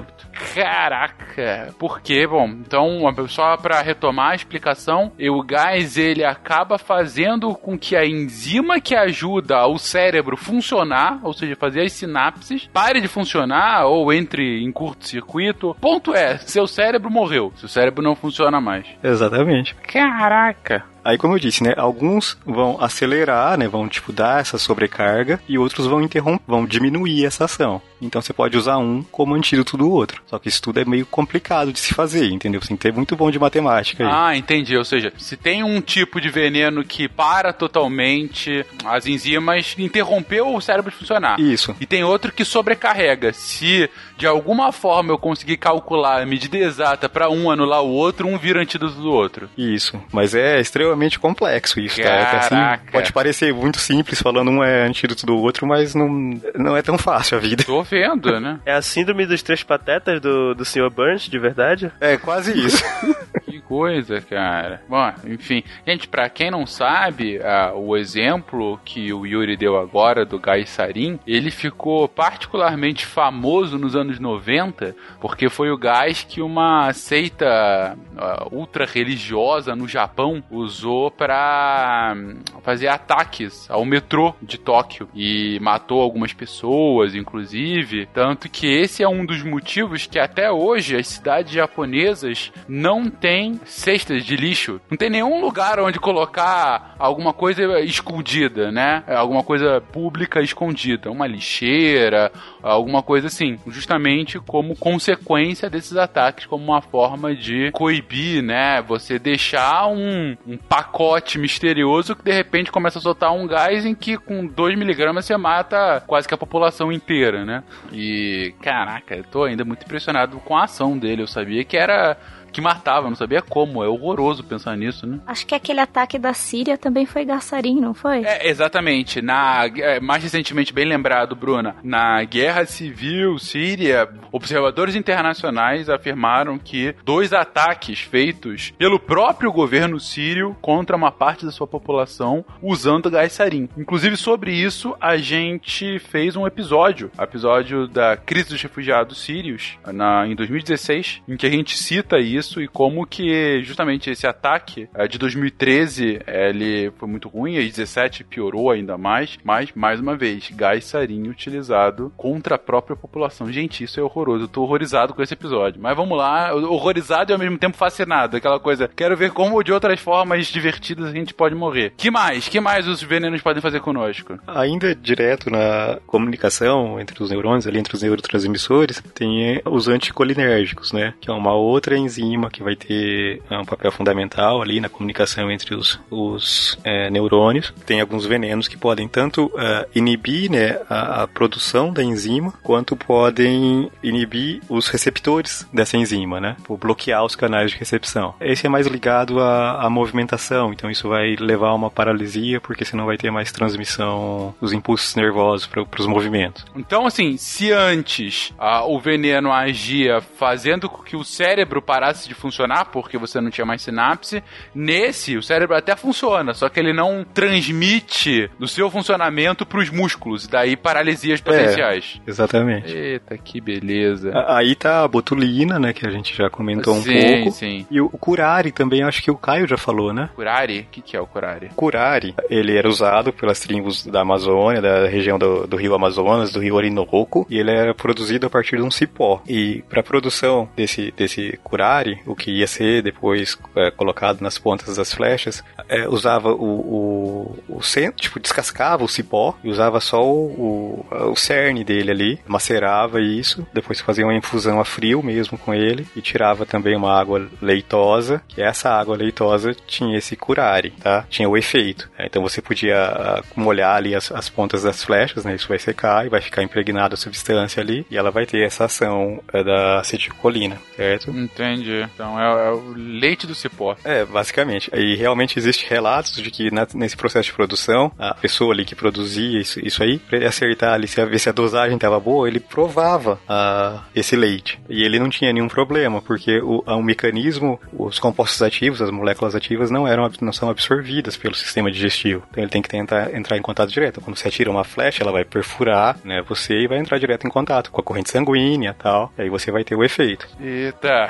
Caraca! Por quê? Bom, então, só pra retomar a explicação, o gás ele acaba fazendo com que a enzima que ajuda o cérebro funcionar, ou seja, fazer as sinapses, pare de funcionar ou entre em curto-circuito. Ponto é, seu cérebro morreu. Seu cérebro não funciona mais. Exatamente. Caraca! Aí, como eu disse, né, alguns vão acelerar, né, vão tipo dar essa sobrecarga e outros vão interromper, vão diminuir essa ação. Então você pode usar um como antídoto do outro. Só que Isso tudo é meio complicado de se fazer, entendeu? Você tem que ter muito bom de matemática aí. Ah, entendi. Ou seja, se tem um tipo de veneno que para totalmente as enzimas, interrompeu o cérebro de funcionar. Isso. E tem outro que sobrecarrega. Se de alguma forma eu conseguir calcular a medida exata para um anular o outro, um vira antídoto do outro. Isso, mas é extremamente complexo isso, tá? É assim, Caraca. pode parecer muito simples falando um é antídoto do outro, mas não, não é tão fácil a vida. Tô vendo, né? É a síndrome dos três patetas do, do Sr. Burns, de verdade? É quase isso. Que coisa, cara. Bom, enfim. Gente, pra quem não sabe, ah, o exemplo que o Yuri deu agora do gás sarin, ele ficou particularmente famoso nos anos 90, porque foi o gás que uma seita ah, ultra religiosa no Japão usou pra hum, fazer ataques ao metrô de Tóquio e matou algumas pessoas, inclusive. Tanto que esse é um dos motivos que até hoje as cidades japonesas não têm cestas de lixo. Não tem nenhum lugar onde colocar alguma coisa escondida, né? Alguma coisa pública escondida. Uma lixeira, alguma coisa assim. Justamente como consequência desses ataques, como uma forma de coibir, né? Você deixar um, um pacote misterioso que de repente começa a soltar um gás em que com 2 miligramas você mata quase que a população inteira, né? E caraca, eu tô ainda muito impressionado com a ação dele. Eu sabia que era que matava, não sabia como. É horroroso pensar nisso, né? Acho que aquele ataque da Síria também foi Gassarim, não foi? É, exatamente. Na, é, mais recentemente, bem lembrado, Bruna, na Guerra Civil Síria, observadores internacionais afirmaram que dois ataques feitos pelo próprio governo sírio contra uma parte da sua população usando gás sarin. Inclusive, sobre isso, a gente fez um episódio, episódio da crise dos refugiados sírios, na, em 2016, em que a gente cita isso e como que justamente esse ataque eh, de 2013 eh, ele foi muito ruim, e 17 piorou ainda mais, mas mais uma vez, gás sarin utilizado contra a própria população. Gente, isso é horroroso. Eu tô horrorizado com esse episódio. Mas vamos lá, horrorizado e ao mesmo tempo fascinado. Aquela coisa, quero ver como de outras formas divertidas a gente pode morrer. Que mais? Que mais os venenos podem fazer conosco? Ainda direto na comunicação entre os neurônios, ali entre os neurotransmissores, tem os anticolinérgicos, né? Que é uma outra enzima que vai ter é, um papel fundamental ali na comunicação entre os, os é, neurônios. Tem alguns venenos que podem tanto é, inibir né, a, a produção da enzima, quanto podem inibir os receptores dessa enzima, né? Por bloquear os canais de recepção. Esse é mais ligado à, à movimentação, então isso vai levar a uma paralisia, porque senão vai ter mais transmissão dos impulsos nervosos para os movimentos. Então, assim, se antes ah, o veneno agia fazendo com que o cérebro parasse de funcionar, porque você não tinha mais sinapse, nesse o cérebro até funciona, só que ele não transmite do seu funcionamento para os músculos, e daí paralisias potenciais. Exatamente. Eita, que beleza. Aí tá a botulina, né, que a gente já comentou um sim, pouco. sim. E o curare também, acho que o Caio já falou, né? Curare? O que, que é o curare? Curare, ele era usado pelas tribos da Amazônia, da região do, do rio Amazonas, do rio Orinoco, e ele era produzido a partir de um cipó. E para produção desse, desse curare, o que ia ser depois é, colocado nas pontas das flechas, é, usava o, o, o centro, tipo, descascava o cipó e usava só o, o, o cerne dele ali, macerava isso, depois fazia uma infusão a frio mesmo com ele e tirava também uma água leitosa, que essa água leitosa tinha esse curare, tá? Tinha o efeito. É, Então você podia ah, molhar ali as, as pontas das flechas, né? Isso vai secar e vai ficar impregnada a substância ali e ela vai ter essa ação é, da acetilcolina, certo? Entendi. Então é, é o leite do cipó. É, basicamente. E realmente existe relatos de que na- nesse processo de produção, a pessoa ali que produzia isso, isso aí, pra ele acertar ali, se a- ver se a dosagem estava boa, ele provava ah, esse leite. E ele não tinha nenhum problema, porque o, o mecanismo, os compostos ativos, as moléculas ativas, não, eram, não são absorvidas pelo sistema digestivo. Então ele tem que tentar entrar em contato direto. Quando você atira uma flecha, ela vai perfurar né, você e vai entrar direto em contato com a corrente sanguínea e tal. E aí você vai ter o efeito. Eita.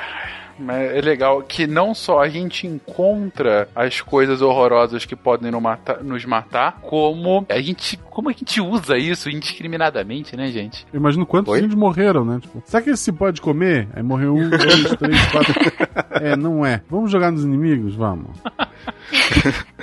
Mas é legal que não só a gente encontra as coisas horrorosas que podem no mata- nos matar, como a gente, como a gente usa isso indiscriminadamente, né, gente? Eu imagino quantos Oi? índios morreram, né? Tipo, será que esse se pode comer? Aí morreu um, dois, três, quatro. É, não é. Vamos jogar nos inimigos? Vamos.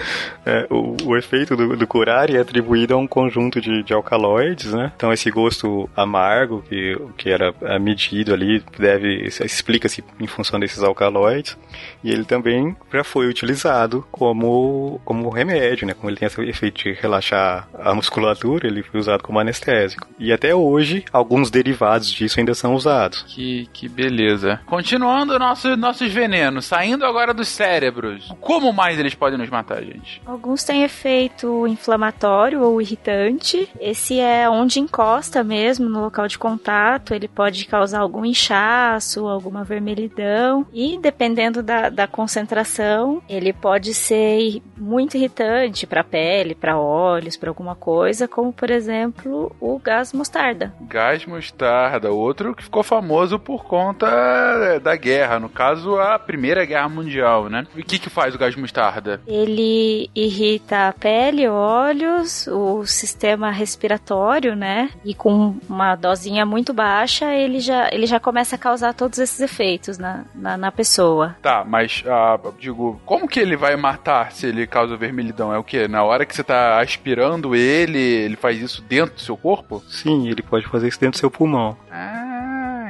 É, o, o efeito do, do curare é atribuído a um conjunto de, de alcaloides, né? Então esse gosto amargo que, que era é, medido ali deve explica-se em função desses alcaloides e ele também já foi utilizado como como remédio, né? Como ele tem esse efeito de relaxar a musculatura, ele foi usado como anestésico. E até hoje alguns derivados disso ainda são usados. Que, que beleza. Continuando nosso, nossos venenos, saindo agora dos cérebros. Como mais eles podem nos matar, gente? Alguns têm efeito inflamatório ou irritante. Esse é onde encosta mesmo, no local de contato. Ele pode causar algum inchaço, alguma vermelhidão. E dependendo da, da concentração, ele pode ser muito irritante para a pele, para olhos, para alguma coisa, como por exemplo o gás mostarda. Gás mostarda, outro que ficou famoso por conta da guerra, no caso a Primeira Guerra Mundial, né? E o que que faz o gás mostarda? Ele irrita a pele, olhos, o sistema respiratório, né? E com uma dosinha muito baixa, ele já, ele já começa a causar todos esses efeitos na, na, na pessoa. Tá, mas ah, digo, como que ele vai matar se ele causa vermelhidão? É o que? Na hora que você tá aspirando ele, ele faz isso dentro do seu corpo? Sim, ele pode fazer isso dentro do seu pulmão. Ah,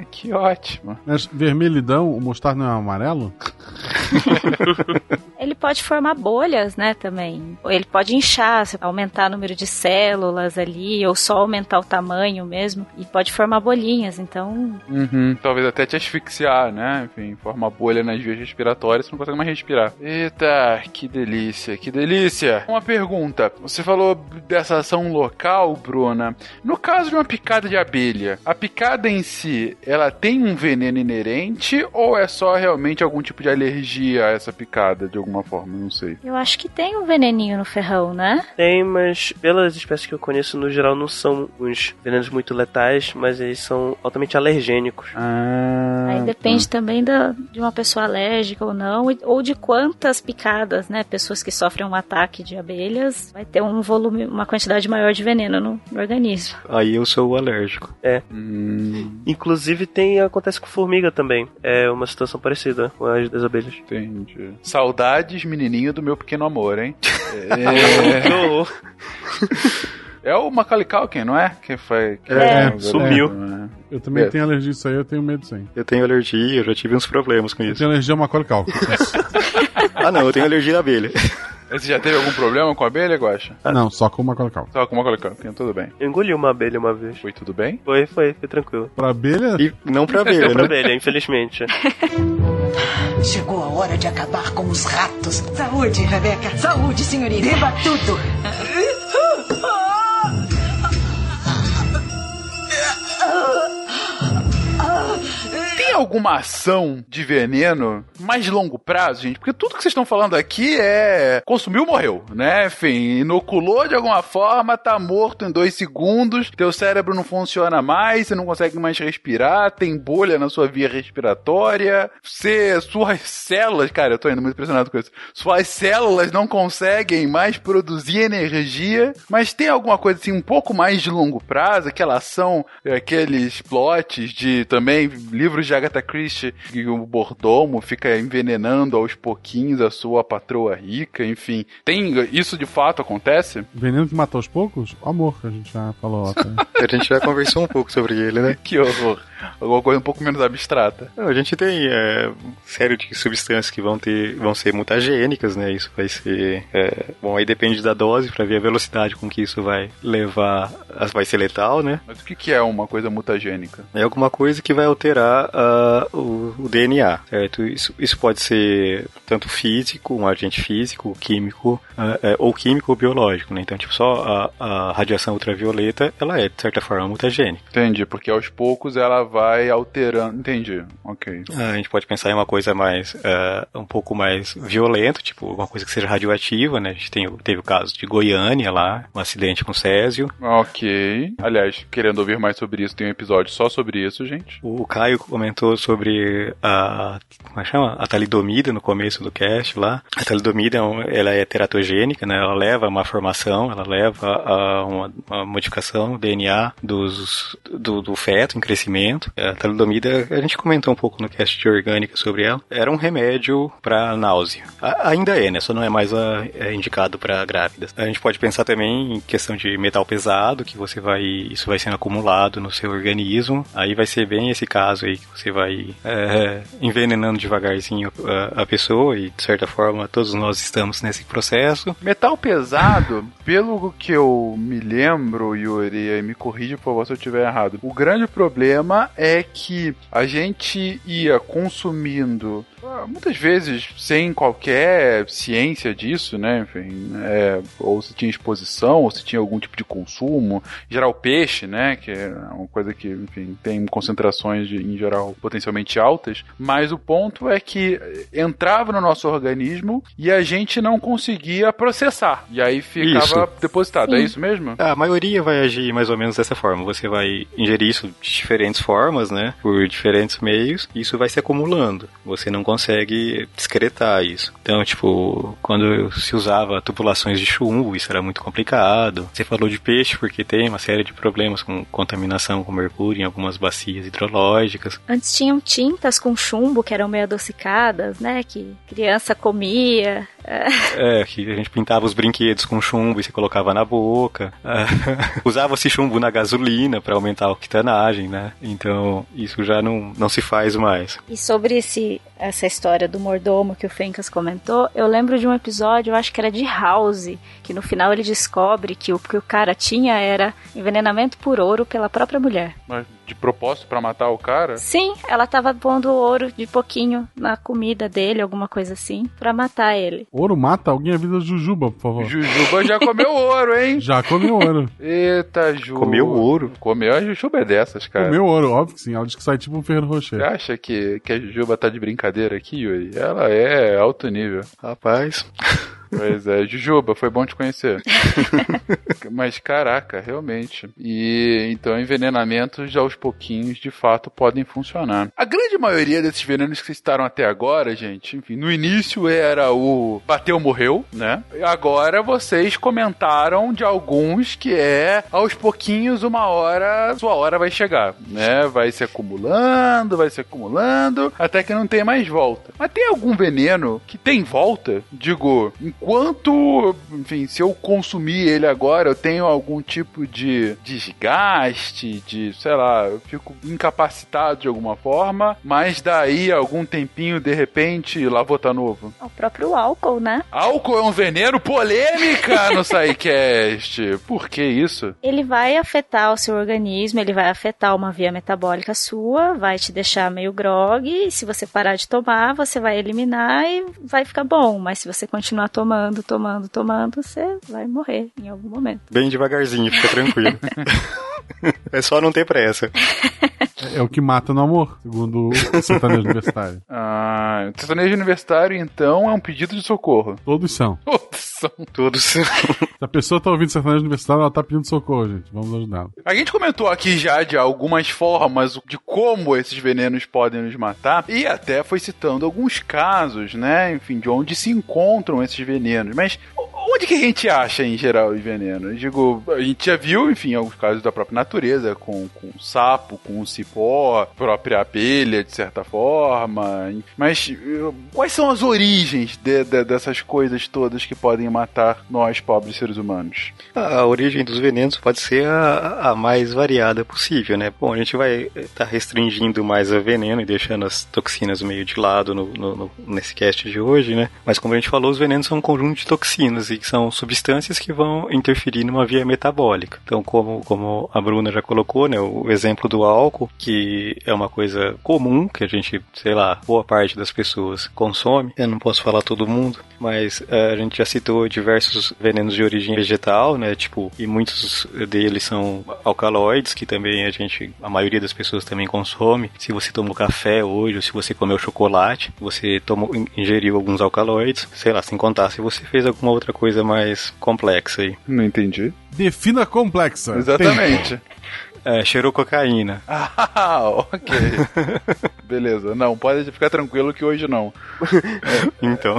que ótimo. Mas vermelhidão, o mostarda não é amarelo? Ele pode formar bolhas, né, também. Ele pode inchar, aumentar o número de células ali, ou só aumentar o tamanho mesmo, e pode formar bolinhas, então... Uhum, talvez até te asfixiar, né? Enfim, formar bolha nas vias respiratórias, você não consegue mais respirar. Eita, que delícia, que delícia. Uma pergunta, você falou dessa ação local, Bruna. No caso de uma picada de abelha, a picada em si, ela tem um veneno inerente ou é só realmente algum tipo de alergia a essa picada, de alguma forma? Não sei. Eu acho que tem um veneninho no ferrão, né? Tem, mas pelas espécies que eu conheço, no geral, não são uns venenos muito letais, mas eles são altamente alergênicos. Ah, Aí depende também da, de uma pessoa alérgica ou não, ou de quantas picadas, né? Pessoas que sofrem um ataque de abelhas, vai ter um volume, uma quantidade maior de veneno no, no organismo. Aí eu sou o alérgico. Hum, Inclusive, tem acontece com formiga também. É uma situação parecida com as das abelhas. entendi. Saudades, menininho do meu pequeno amor, hein? É, é o Macaulay Culkin, não é? Que foi... Que É, foi- sumiu. né? Eu também É. tenho alergia a isso aí, eu tenho medo sim. Eu tenho alergia, eu já tive uns problemas com Eu isso. tenho alergia ao Macaulay Culkin. Ah não, eu tenho alergia à abelha. Você já teve algum problema com a abelha, Guaxa? não, só com o Macaulay Culkin. Só com o Macaulay Culkin, tudo bem. Eu engoli uma abelha uma vez. Foi tudo bem? Foi, foi, foi tranquilo. Pra abelha, E não pra abelha, Deu pra né? abelha, infelizmente. Chegou a hora de acabar com os ratos. Saúde, Rebeca. Saúde, senhorita. Beba tudo. Alguma ação de veneno mais longo prazo, gente? Porque tudo que vocês estão falando aqui é consumiu, morreu, né? Enfim, inoculou de alguma forma, tá morto em dois segundos, teu cérebro não funciona mais, você não consegue mais respirar, tem bolha na sua via respiratória, você, suas células, cara, eu tô indo muito impressionado com isso, suas células não conseguem mais produzir energia, mas tem alguma coisa assim um pouco mais de longo prazo, aquela ação, é, aqueles plots de também livros de Agatha Christie que o Bordomo fica envenenando aos pouquinhos a sua patroa rica, enfim. Tem isso de fato acontece? veneno que mata aos poucos, o amor, que a gente já falou. Tá? A gente já conversou um pouco sobre ele, né? Que horror. Alguma coisa um pouco menos abstrata. Não, a gente tem é, série de substâncias que vão ter, vão ser mutagênicas, né? Isso vai ser, é, bom, aí depende da dose para ver a velocidade com que isso vai levar, vai ser letal, né? Mas o que que é uma coisa mutagênica? É alguma coisa que vai alterar ah, o, o DNA, certo? Isso, isso pode ser tanto físico, um agente físico, químico, é, ou químico ou biológico, né? Então, tipo, só a, a radiação ultravioleta, ela é, de certa forma, mutagênica. Entendi, porque aos poucos ela vai alterando. Entendi, ok. Ah, A gente pode pensar em uma coisa mais, ah, um pouco mais violenta, tipo, alguma coisa que seja radioativa, né? A gente tem, teve o caso de Goiânia lá, um acidente com Césio. Ok. Aliás, querendo ouvir mais sobre isso, tem um episódio só sobre isso, gente. O Caio comentou sobre a, como é chama? A talidomida no começo do cast lá. A talidomida, é ela é teratogênica, né? Ela leva a uma formação, ela leva a uma, uma modificação do DNA dos, do, do feto em crescimento. A talidomida, a gente comentou um pouco no cast de orgânica sobre ela. Era um remédio para náusea. A- ainda é, né? Só não é mais ah, é indicado para grávidas. A gente pode pensar também em questão de metal pesado, que você vai, isso vai sendo acumulado no seu organismo. Aí vai ser bem esse caso aí que você vai é, envenenando devagarzinho a, a pessoa e de certa forma todos nós estamos nesse processo. Metal pesado, pelo que eu me lembro, Yuri, e me corrija por favor se eu estiver errado. O grande problema é que a gente ia consumindo, muitas vezes sem qualquer ciência disso, né? Enfim, é, ou se tinha exposição, ou se tinha algum tipo de consumo. Em geral, peixe, né? Que é uma coisa que, enfim, tem concentrações de, em geral potencialmente altas. Mas o ponto é que entrava no nosso organismo e a gente não conseguia processar. E aí ficava Isso. depositado. Sim. É isso mesmo? A maioria vai agir mais ou menos dessa forma. Você vai ingerir isso de diferentes formas, né? Por diferentes meios. E isso vai se acumulando. Você não consegue discretar isso. Então, tipo, quando se usava tubulações de chumbo, isso era muito complicado. Você falou de peixe porque tem uma série de problemas com contaminação com mercúrio em algumas bacias hidrológicas. Antes tinham tintas com chumbo que eram meio adocicadas, né? Que criança comia. É, que a gente pintava os brinquedos com chumbo e se colocava na boca. Usava-se chumbo na gasolina para aumentar a octanagem, né? Então, isso já não, não se faz mais. E sobre esse, essa história do mordomo que o Fencas comentou, eu lembro de um episódio, eu acho que era de House, que no final ele descobre que o que o cara tinha era envenenamento por ouro pela própria mulher. Mas de propósito pra matar o cara? Sim, ela tava pondo ouro de pouquinho na comida dele, alguma coisa assim, pra matar ele. Ouro mata alguém a vida Jujuba, por favor. Jujuba já comeu ouro, hein? Já comeu ouro. Eita, Ju. Comeu ouro. Comeu a Jujuba é dessas, cara. Comeu ouro, óbvio que sim. Ela diz que sai tipo um Ferreiro Você Rocher. acha que, que a Jujuba tá de brincadeira aqui, Yuri? Ela é alto nível. Rapaz, Pois é, Jujuba, foi bom te conhecer. Mas caraca, realmente. E então envenenamentos aos pouquinhos de fato podem funcionar. A grande maioria desses venenos que citaram até agora, gente, enfim, no início era o bateu, morreu, né? Agora vocês comentaram de alguns que é aos pouquinhos uma hora, sua hora vai chegar, né? Vai se acumulando, vai se acumulando, até que não tem mais volta. Mas tem algum veneno que tem volta? Digo, enquanto, enfim, se eu consumir ele agora, eu tenho algum tipo de desgaste, de, sei lá, eu fico incapacitado de alguma forma, mas daí algum tempinho, de repente, lá vou tá novo. O próprio álcool, né? Álcool é um veneno? Polêmica no SciCast! Por que isso? Ele vai afetar o seu organismo, ele vai afetar uma via metabólica sua, vai te deixar meio grog, e se você parar de tomar, você vai eliminar e vai ficar bom. Mas se você continuar tomando, tomando, tomando, você vai morrer em algum momento. bem devagarzinho, fica tranquilo. é só não ter pressa. É o que mata no amor, segundo o sertanejo universitário. Ah, o sertanejo universitário, então, é um pedido de socorro. Todos são. Todos são. Todos. Se a pessoa tá ouvindo sertanejo universitário, ela tá pedindo socorro, gente. Vamos ajudá-la. A gente comentou aqui já de algumas formas de como esses venenos podem nos matar e até foi citando alguns casos, né? Enfim, de onde se encontram esses venenos. Mas onde que a gente acha em geral os venenos? Eu digo, a gente já viu, enfim, alguns casos da própria natureza, com, com o sapo, com o cipó, própria abelha, de certa forma. Mas eh, quais são as origens de- de- dessas coisas todas que podem matar nós, pobres seres humanos? A origem dos venenos pode ser a, a mais variada possível, né? Bom, a gente vai estar restringindo mais a veneno e deixando as toxinas meio de lado no, no- no- nesse cast de hoje, né? Mas como a gente falou, os venenos são um conjunto de toxinas e são substâncias que vão interferir numa via metabólica. Então, como, como a Bruna já colocou, né? O exemplo do álcool, que é uma coisa comum, que a gente, sei lá, boa parte das pessoas consome. Eu não posso falar todo mundo, mas eh, a gente já citou diversos venenos de origem vegetal, né? Tipo, e muitos deles são alcaloides, que também a gente, a maioria das pessoas também consome. Se você tomou café hoje, ou se você comeu chocolate, você tomou, ingeriu alguns alcaloides, sei lá, sem contar se você fez alguma outra coisa mais complexa aí. Não entendi. Defina complexa. Exatamente. É, cheirou cocaína. Ah, ok. Beleza. Não, pode ficar tranquilo que hoje não. Então,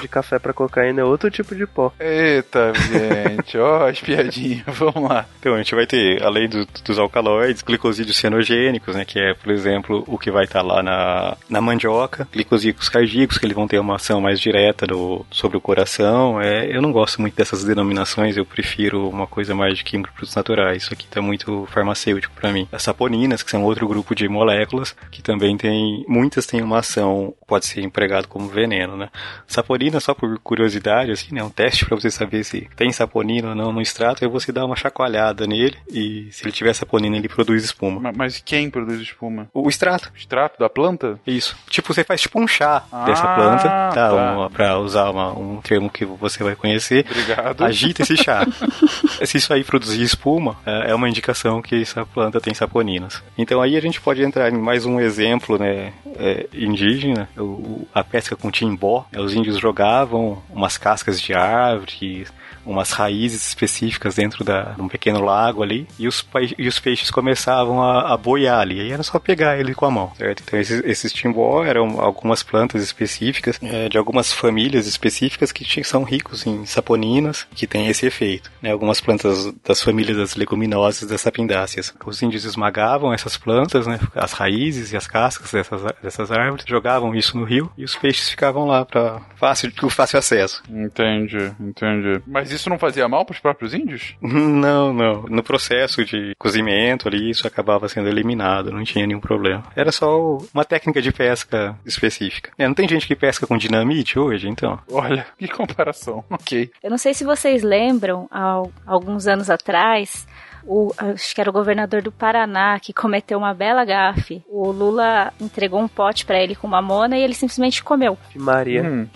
De café pra cocaína é outro tipo de pó. Eita, gente. Ó, as piadinhas. Vamos lá. então a gente vai ter, além do- dos alcaloides, glicosídeos cianogênicos, né? Que é, por exemplo, o que vai estar lá na, na mandioca. Glicosídeos cardíacos, que eles vão ter uma ação mais direta do, sobre o coração. É, eu não gosto muito dessas denominações, eu prefiro uma coisa mais de química produtos naturais. Isso aqui tá muito farmacêutico para mim. As saponinas, que são outro grupo de moléculas, que também tem, muitas têm uma ação, pode ser empregado como veneno, né? Saponina, só por curiosidade, assim, né? Um teste para você saber se tem saponina ou não no extrato, é você dar uma chacoalhada nele e se ele tiver saponina, ele produz espuma. Ma- Mas quem produz espuma? O extrato, O extrato da planta? isso. Tipo, você faz tipo um chá Ah, dessa planta, tá? tá. Uma, pra usar uma- um termo que você vai conhecer. Obrigado. Agita esse chá. Se isso aí produzir espuma, é é uma indicação que essa planta tem saponinas. Então aí a gente pode entrar em mais um exemplo, né, é, indígena, o- a pesca com timbó. É, Os índios jogavam umas cascas de árvore, umas raízes específicas dentro da, de um pequeno lago ali, e os, e os peixes começavam a, a boiar ali. Aí era só pegar ele com a mão, certo? Então esses, esses timbó eram algumas plantas específicas, é, de algumas famílias específicas que são ricos em saponinas, que têm esse efeito. Né? Algumas plantas das famílias das leguminosas das sapindáceas. Os índios esmagavam essas plantas, né? as raízes e as cascas dessas, dessas árvores, jogavam isso no rio, e os peixes ficavam lá para fácil, fácil acesso. Entendi, entendi. Mas isso não fazia mal pros próprios índios? Não, não. No processo de cozimento ali, isso acabava sendo eliminado, não tinha nenhum problema. Era só uma técnica de pesca específica. É, não tem gente que pesca com dinamite hoje, então? Olha, que comparação. Ok. Eu não sei se vocês lembram, há alguns anos atrás, o, acho que era o governador do Paraná que cometeu uma bela gafe. O Lula entregou um pote pra ele com mamona e ele simplesmente comeu. Maria. Hum,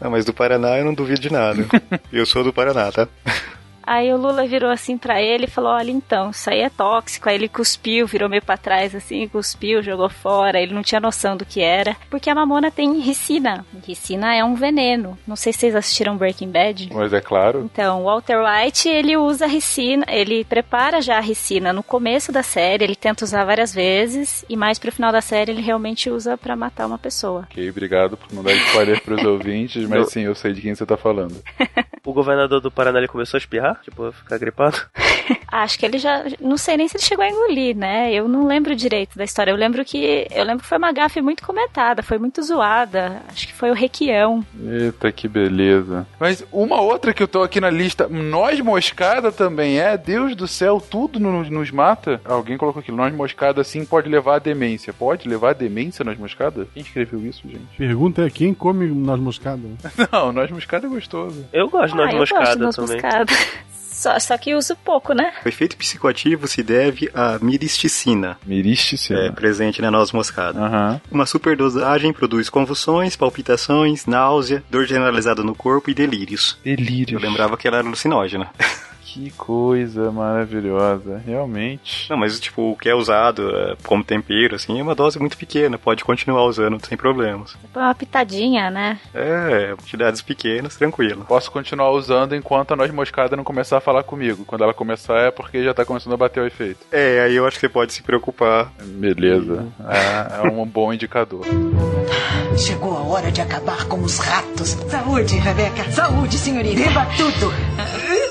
Não, mas do Paraná eu não duvido de nada. eu sou do Paraná, tá? Aí o Lula virou assim pra ele e falou: Olha, então, isso aí é tóxico. Aí ele cuspiu, virou meio pra trás assim, cuspiu, jogou fora. Ele não tinha noção do que era. Porque a mamona tem ricina. Ricina é um veneno. Não sei se vocês assistiram Breaking Bad. mas é claro. Então, o Walter White, ele usa a ricina, ele prepara já a ricina no começo da série, ele tenta usar várias vezes, e mais pro final da série ele realmente usa pra matar uma pessoa. Ok, obrigado por não dar spoiler pros ouvintes, mas sim, eu sei de quem você tá falando. O governador do Paraná ele começou a espirrar? Tipo, a ficar gripado? Acho que ele já, não sei nem se ele chegou a engolir, né? Eu não lembro direito da história. Eu lembro que, eu lembro que foi uma gafe muito comentada, foi muito zoada. Acho que foi o Requião. Eita, que beleza. Mas uma outra que eu tô aqui na lista, noz moscada também é? Deus do céu, tudo no- nos mata? Alguém colocou aqui, noz moscada sim pode levar à demência. Pode levar à demência noz moscada? Quem escreveu isso, gente? Pergunta é quem come noz moscada? Não, noz moscada é gostoso. Eu gosto de ah, eu moscada gosto de noz também. moscada. Só, só que uso pouco, né? O efeito psicoativo se deve à miristicina, Miristicina. é, presente na noz moscada. Aham. Uma superdosagem produz convulsões, palpitações, náusea, dor generalizada no corpo e delírios. Delírio. Eu lembrava que ela era alucinógena. Que coisa maravilhosa, realmente. Não, mas tipo, o que é usado é, como tempero, assim, é uma dose muito pequena, pode continuar usando sem problemas. Põe uma pitadinha, né? É, quantidades pequenas, tranquilo. Posso continuar usando enquanto a noz moscada não começar a falar comigo. Quando ela começar é porque já tá começando a bater o efeito. É, aí eu acho que você pode se preocupar. Beleza. É, é um bom indicador. Chegou a hora de acabar com os ratos. Saúde, Rebeca. Saúde, senhorita. Beba tudo.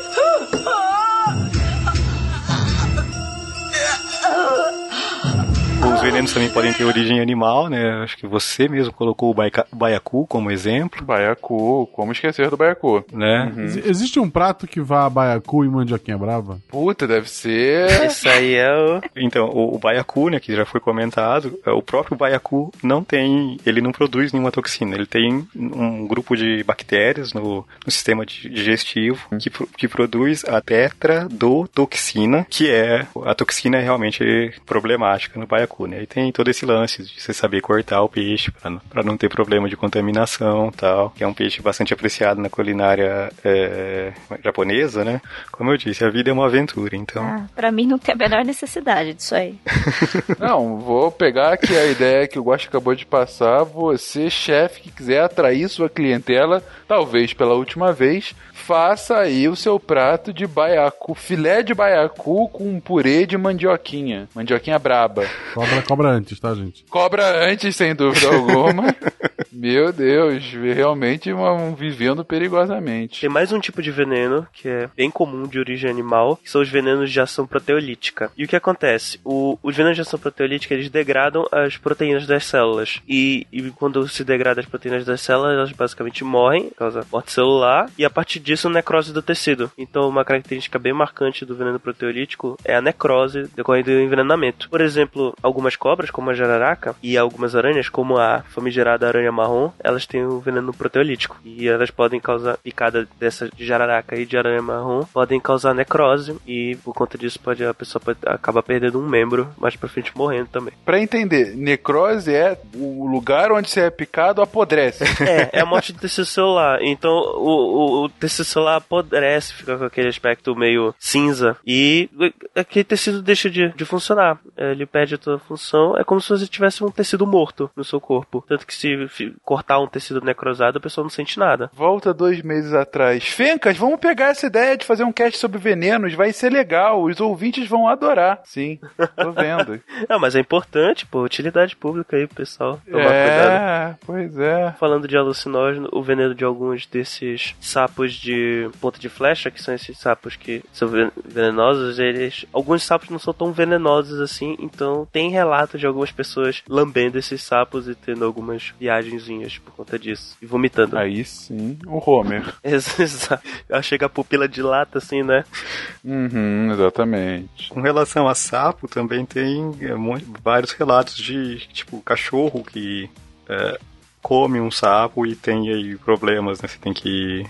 people venenos também podem ter origem animal, né? Acho que você mesmo colocou o baica- baiacu como exemplo, Baiacu, como esquecer do baiacu? né? Ex- Existe um prato que vá a baiacu e mandioquinha brava? Puta, deve ser. Isso aí é o. Então, o, o baiacu, né, que já foi comentado, é, o próprio baiacu não tem, ele não produz nenhuma toxina. Ele tem um grupo de bactérias no, no sistema di- digestivo que, pro- que produz a tetradotoxina, que é a toxina realmente problemática no baiacu, né? Né? E tem todo esse lance de você saber cortar o peixe para não ter problema de contaminação tal. Que é um peixe bastante apreciado na culinária é, japonesa, né? Como eu disse, a vida é uma aventura, então. Ah, pra mim não tem a menor necessidade disso aí. não, vou pegar aqui a ideia que o Guache acabou de passar. Você, chefe, que quiser atrair sua clientela, talvez pela última vez, faça aí o seu prato de baiacu, filé de baiacu com purê de mandioquinha. Mandioquinha braba. Cobra, cobra antes, tá, gente? Cobra antes, sem dúvida alguma. Meu Deus, realmente um, vivendo perigosamente. Tem mais um tipo de veneno que é bem comum de origem animal, que são os venenos de ação proteolítica. E o que acontece? O, os venenos de ação proteolítica eles degradam as proteínas das células. E, e quando se degrada as proteínas das células, elas basicamente morrem, causa morte celular, e a partir disso necrose do tecido. Então, uma característica bem marcante do veneno proteolítico é a necrose decorrendo do envenenamento. Por exemplo, algumas cobras, como a jararaca, e algumas aranhas, como a famigerada aranha marrom, elas têm o veneno proteolítico. E elas podem causar, picada dessa de jararaca e de aranha marrom, podem causar necrose. E por conta disso, pode, a pessoa pode acabar perdendo um membro, mais pra frente morrendo também. Pra entender, necrose é o lugar onde você é picado apodrece. É, é a morte do tecido celular. Então, o, o, o tecido celular apodrece, fica com aquele aspecto meio cinza. E aquele tecido deixa de, de funcionar. Ele perde a sua função. É como se você tivesse um tecido morto no seu corpo. Tanto que se cortar um tecido necrosado, a pessoa não sente nada. Volta dois meses atrás. Fencas, vamos pegar essa ideia de fazer um cast sobre venenos, vai ser legal, os ouvintes vão adorar. Sim, tô vendo. não, mas é importante, pô, utilidade pública aí, pessoal. Tomar é, cuidado. pois é. Falando de alucinógeno, o veneno de alguns desses sapos de ponta de flecha, que são esses sapos que são venenosos, eles. Alguns sapos não são tão venenosos assim, então tem relatos de algumas pessoas lambendo esses sapos e tendo algumas por conta disso. E vomitando. Aí sim, o Homer. Exato. Chega a pupila de lata, assim, né? Uhum, exatamente. Com relação a sapo, também tem é, vários relatos de, tipo, cachorro que é, come um sapo e tem aí problemas, né? Você tem que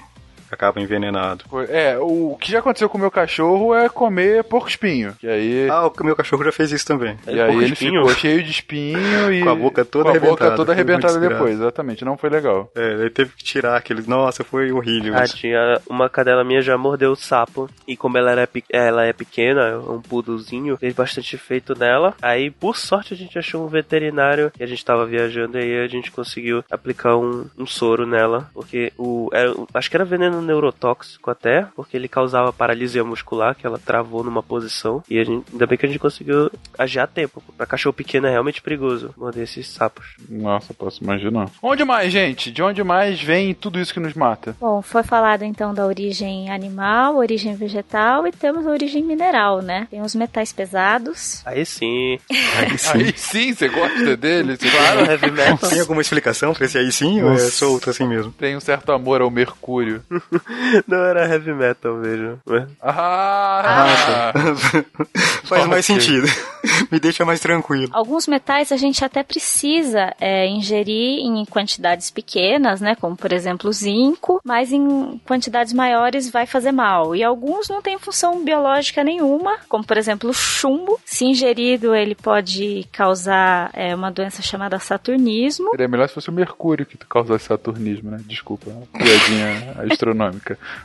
acaba envenenado. É, o que já aconteceu com o meu cachorro é comer porco espinho. E aí... Ah, o meu cachorro já fez isso também. E aí ele espinho? ficou cheio de espinho e. com a boca toda com a arrebentada. boca toda arrebentada depois, exatamente. Não foi legal. É, ele teve que tirar aqueles. Nossa, foi horrível. Ah, tinha uma cadela minha já mordeu o sapo. E como ela, era, ela é pequena, um puduzinho, fez bastante efeito nela. Aí, por sorte, a gente achou um veterinário e a gente tava viajando e aí a gente conseguiu aplicar um, um soro nela. Porque o. Era, acho que era veneno neurotóxico até, porque ele causava paralisia muscular, que ela travou numa posição. E a gente, ainda bem que a gente conseguiu agir a tempo. Pra cachorro pequeno é realmente perigoso morder esses sapos. Nossa, posso imaginar. Onde mais, gente? De onde mais vem tudo isso que nos mata? Bom, foi falado então da origem animal, origem vegetal e temos a origem mineral, né? Tem os metais pesados. Aí sim. Aí sim. aí sim, você gosta deles? claro, heavy metal. Tem alguma explicação pra esse aí sim Nossa. ou é solto assim mesmo? Tem um certo amor ao mercúrio. Não era heavy metal mesmo. Ah! ah Faz mais sentido. Me deixa mais tranquilo. Alguns metais a gente até precisa é, ingerir em quantidades pequenas, né? Como por exemplo o zinco, mas em quantidades maiores vai fazer mal. E alguns não têm função biológica nenhuma, como por exemplo o chumbo. Se ingerido, ele pode causar é, uma doença chamada saturnismo. Seria melhor se fosse o mercúrio que causasse saturnismo, né? Desculpa, piadinha astronômica.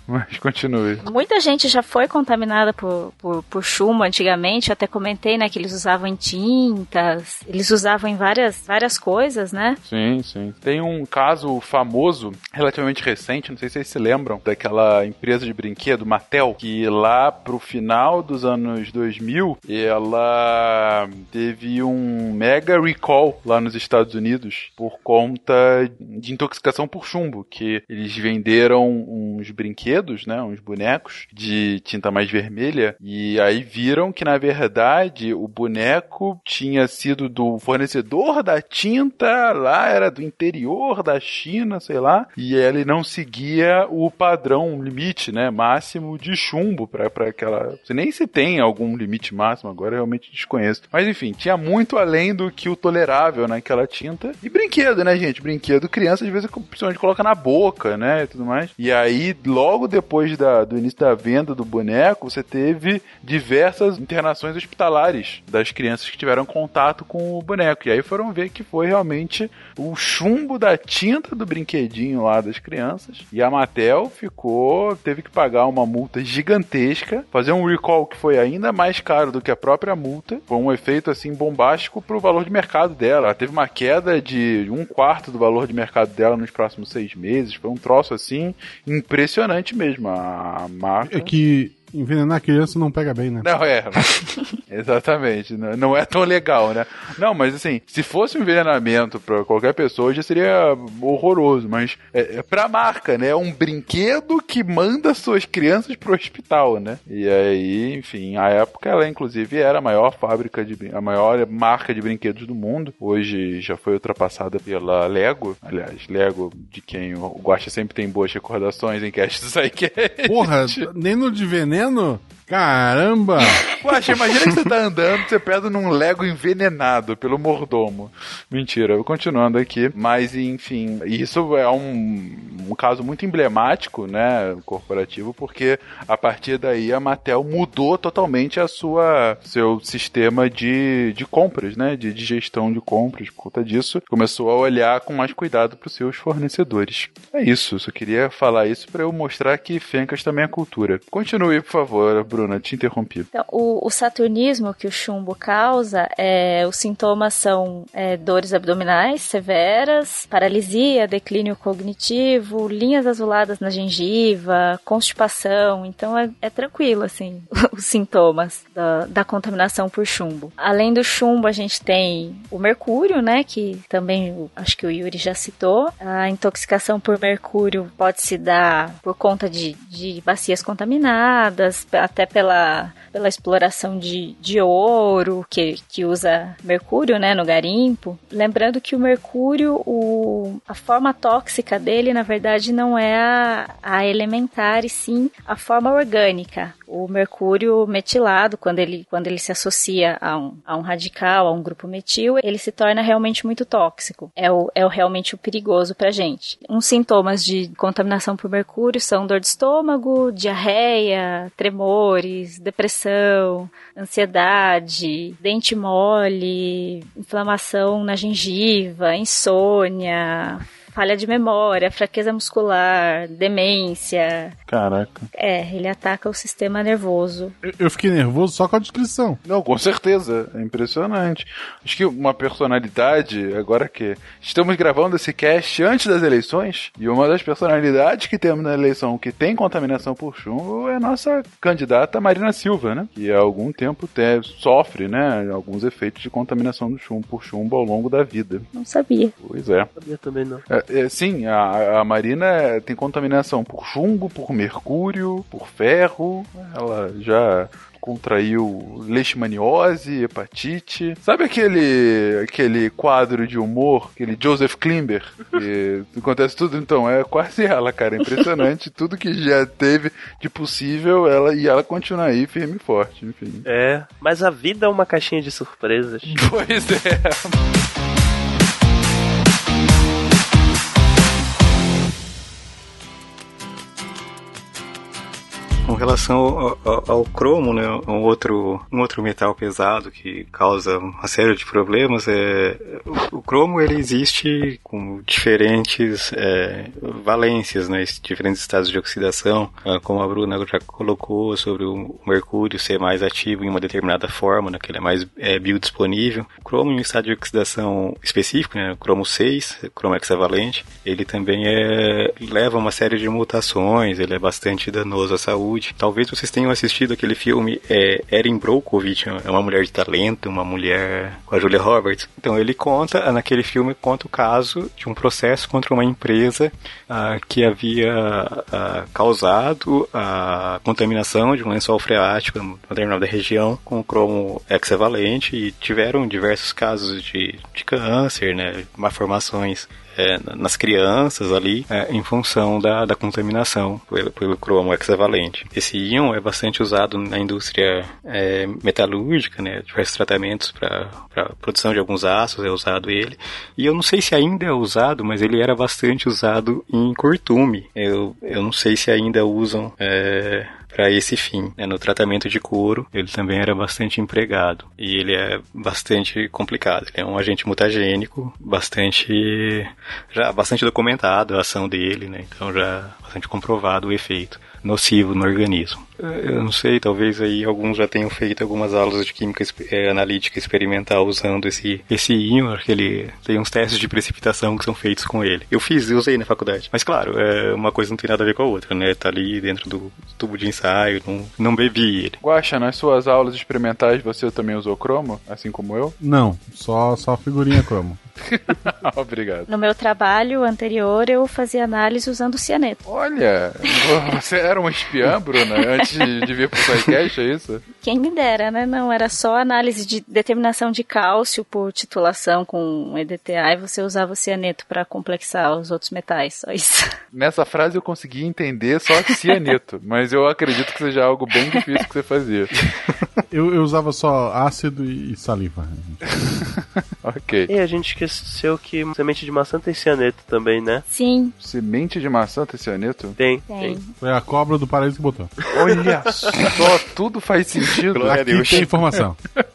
Mas continue. Muita gente já foi contaminada por, por, por chumbo antigamente. Eu até comentei, né, que eles usavam em tintas, eles usavam em várias, várias coisas, né? Sim, sim. Tem um caso famoso, relativamente recente, não sei se vocês se lembram, daquela empresa de brinquedo, Mattel, que lá pro final dos anos 2000, ela teve um mega recall lá nos Estados Unidos por conta de intoxicação por chumbo, que eles venderam uns brinquedos, né, uns bonecos de tinta mais vermelha, e aí viram que na verdade o boneco tinha sido do fornecedor da tinta, lá era do interior da China, sei lá, e ele não seguia o padrão limite, né, máximo de chumbo para aquela. Nem se tem algum limite máximo agora, eu realmente desconheço. Mas enfim, tinha muito além do que o tolerável naquela tinta. E brinquedo, né, gente? Brinquedo, criança às vezes principalmente coloca na boca, né, e tudo mais. E aí aí, logo depois da, do início da venda do boneco, você teve diversas internações hospitalares das crianças que tiveram contato com o boneco. E aí foram ver que foi realmente o chumbo da tinta do brinquedinho lá das crianças. E a Mattel ficou, teve que pagar uma multa gigantesca, fazer um recall que foi ainda mais caro do que a própria multa. Foi um efeito assim bombástico pro valor de mercado dela. Ela teve uma queda de um quarto do valor de mercado dela nos próximos seis meses. Foi um troço assim impressionante mesmo. A marca. É que envenenar criança não pega bem, né? Não, é. Exatamente. Não, não é tão legal, né? Não, mas assim, se fosse um envenenamento pra qualquer pessoa, já seria horroroso. Mas é, é pra marca, né? É um brinquedo que manda suas crianças pro hospital, né? E aí, enfim, a época ela inclusive era a maior fábrica de a maior marca de brinquedos do mundo. Hoje já foi ultrapassada pela Lego. Aliás, Lego, de quem o Guaxa sempre tem boas recordações em cast do Psycast. Porra, nem no de veneno? Veneno? Caramba! Guaxa, imagina que você tá andando, você pega num Lego envenenado pelo mordomo. Mentira, eu continuando aqui. Mas, enfim, isso é um, um caso muito emblemático, né, corporativo, porque a partir daí a Mattel mudou totalmente a sua seu sistema de, de compras, né, de, de gestão de compras. Por conta disso, começou a olhar com mais cuidado para os seus fornecedores. É isso, só queria falar isso para eu mostrar que Fencas também é cultura. Continue, por favor, Bruna, te interrompi. Então, o, o saturnismo que o chumbo causa, é, os sintomas são é, dores abdominais severas, paralisia, declínio cognitivo, linhas azuladas na gengiva, constipação. Então é, é tranquilo, assim, os sintomas da, da contaminação por chumbo. Além do chumbo, a gente tem o mercúrio, né, que também acho que o Yuri já citou. A intoxicação por mercúrio pode se dar por conta de, de bacias contaminadas, até pela, pela exploração de, de ouro, que, que usa mercúrio né, no garimpo. Lembrando que o mercúrio, o, a forma tóxica dele, na verdade, não é a, a elementar, e sim a forma orgânica. O mercúrio metilado, quando ele, quando ele se associa a um, a um radical, a um grupo metil, ele se torna realmente muito tóxico. É o, é o realmente o perigoso pra gente. Uns sintomas de contaminação por mercúrio são dor de estômago, diarreia, tremores, depressão, ansiedade, dente mole, inflamação na gengiva, insônia, falha de memória, fraqueza muscular, demência. Caraca. É, ele ataca o sistema nervoso. Eu, eu fiquei nervoso só com a descrição. Não, com certeza. É impressionante. Acho que uma personalidade, agora que estamos gravando esse cast antes das eleições, e uma das personalidades que temos na eleição que tem contaminação por chumbo é a nossa candidata Marina Silva, né? Que há algum tempo te, sofre, né? Alguns efeitos de contaminação do chumbo por chumbo ao longo da vida. Não sabia. Pois é. Não sabia também não. É, é, sim, a, a Marina tem contaminação por chumbo, por mercúrio, por ferro. Ela já contraiu leishmaniose, hepatite. Sabe aquele aquele quadro de humor, aquele Joseph Klimber, que acontece tudo? Então, é quase ela, cara. Impressionante. tudo que já teve de possível, ela e ela continua aí firme e forte, enfim. É, mas a vida é uma caixinha de surpresas. Pois é. Com relação ao, ao, ao, cromo, né, um outro, um outro metal pesado que causa uma série de problemas, é, o, o cromo ele existe com diferentes é, valências, né, diferentes estados de oxidação, ah, como a Bruna já colocou sobre o mercúrio ser mais ativo em uma determinada forma, né, que ele é mais é, biodisponível. O cromo em um estado de oxidação específico, né, cromo 6, cromo hexavalente, ele também é, leva uma série de mutações, ele é bastante danoso à saúde, Talvez vocês tenham assistido aquele filme é, Erin Brockovich, é uma mulher de talento, uma mulher com a Julia Roberts. Então ele conta, naquele filme, conta o caso de um processo contra uma empresa ah, que havia ah, causado a contaminação de um lençol freático em determinada região com cromo hexavalente e tiveram diversos casos de, de câncer, né, malformações é, nas crianças ali é, em função da, da contaminação pelo, pelo cromo hexavalente. esse íon é bastante usado na indústria é, metalúrgica, né? Diversos tratamentos para produção de alguns aços é usado ele. E eu não sei se ainda é usado, mas ele era bastante usado em cortume. Eu, eu não sei se ainda usam é, para esse fim. Né? No tratamento de couro, ele também era bastante empregado. E ele é bastante complicado. Ele é um agente mutagênico, bastante já bastante documentado a ação dele, né? Então já bastante comprovado o efeito nocivo no organismo. Eu não sei, talvez aí alguns já tenham feito algumas aulas de química é, analítica experimental usando esse, esse ímã, que ele tem uns testes de precipitação que são feitos com ele. Eu fiz, eu usei na faculdade. Mas claro, é, uma coisa não tem nada a ver com a outra, né? Tá ali dentro do tubo de ensaio, não, não bebi ele. Guaxa, nas suas aulas experimentais você também usou cromo, assim como eu? Não, só, só figurinha cromo. Obrigado. No meu trabalho anterior, eu fazia análise usando cianeto. Olha, você era uma espiã, Bruna, antes de vir pro SciCast, é isso? Quem me dera, né? Não, era só análise de determinação de cálcio por titulação com EDTA e você usava o cianeto para complexar os outros metais, só isso. Nessa frase eu consegui entender só cianeto, mas eu acredito que seja algo bem difícil que você fazia. Eu, eu usava só ácido e saliva. ok. E a gente esqueceu que semente de maçã tem cianeto também, né? Sim. Semente de maçã tem cianeto? Tem. Tem. Foi a cobra do paraíso que botou. Olha só, tudo faz sentido. Glória a Aqui Deus. tem informação.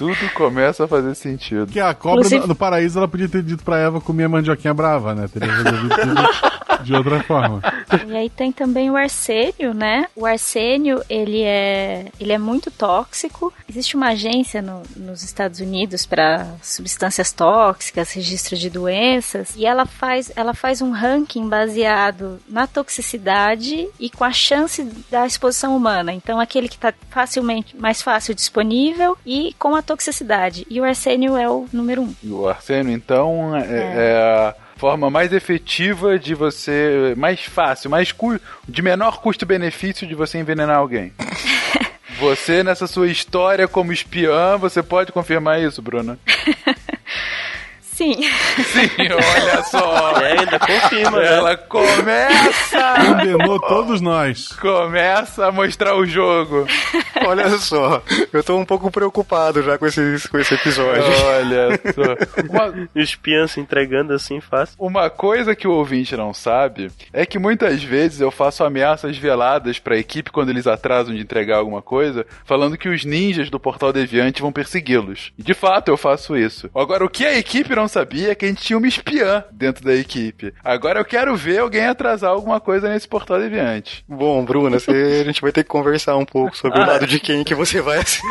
Tudo começa a fazer sentido. Que a cobra do, do paraíso ela podia ter dito pra Eva comer a mandioquinha brava, né? Teria resolvido tudo de outra forma. E aí tem também o arsênio, né? O arsênio, ele é, ele é muito tóxico. Existe uma agência no- nos Estados Unidos para substâncias tóxicas, registro de doenças, e ela faz, ela faz um ranking baseado na toxicidade e com a chance da exposição humana. Então, aquele que está facilmente, mais fácil disponível e com a toxicidade. E o arsênio é o número um. E o arsênio, então, é, é a forma mais efetiva de você, mais fácil, mais cu, de menor custo-benefício de você envenenar alguém. Você, nessa sua história como espiã, você pode confirmar isso, Bruna? Sim. Sim, olha só. É, ainda confirma, né? Ela começa, Condenou todos nós. começa a mostrar o jogo. Olha só, eu tô um pouco preocupado já com esse, com esse episódio. Olha só. Uma, se entregando assim fácil. Uma coisa que o ouvinte não sabe é que muitas vezes eu faço ameaças veladas pra equipe quando eles atrasam de entregar alguma coisa, falando que os ninjas do Portal Deviante vão persegui-los. De fato eu faço isso. Agora, o que a equipe não sabia é que a gente tinha uma espiã dentro da equipe. Agora eu quero ver alguém atrasar alguma coisa nesse Portal Deviante. Bom, Bruna, você- a gente vai ter que conversar um pouco sobre o lado de quem que você vai assim.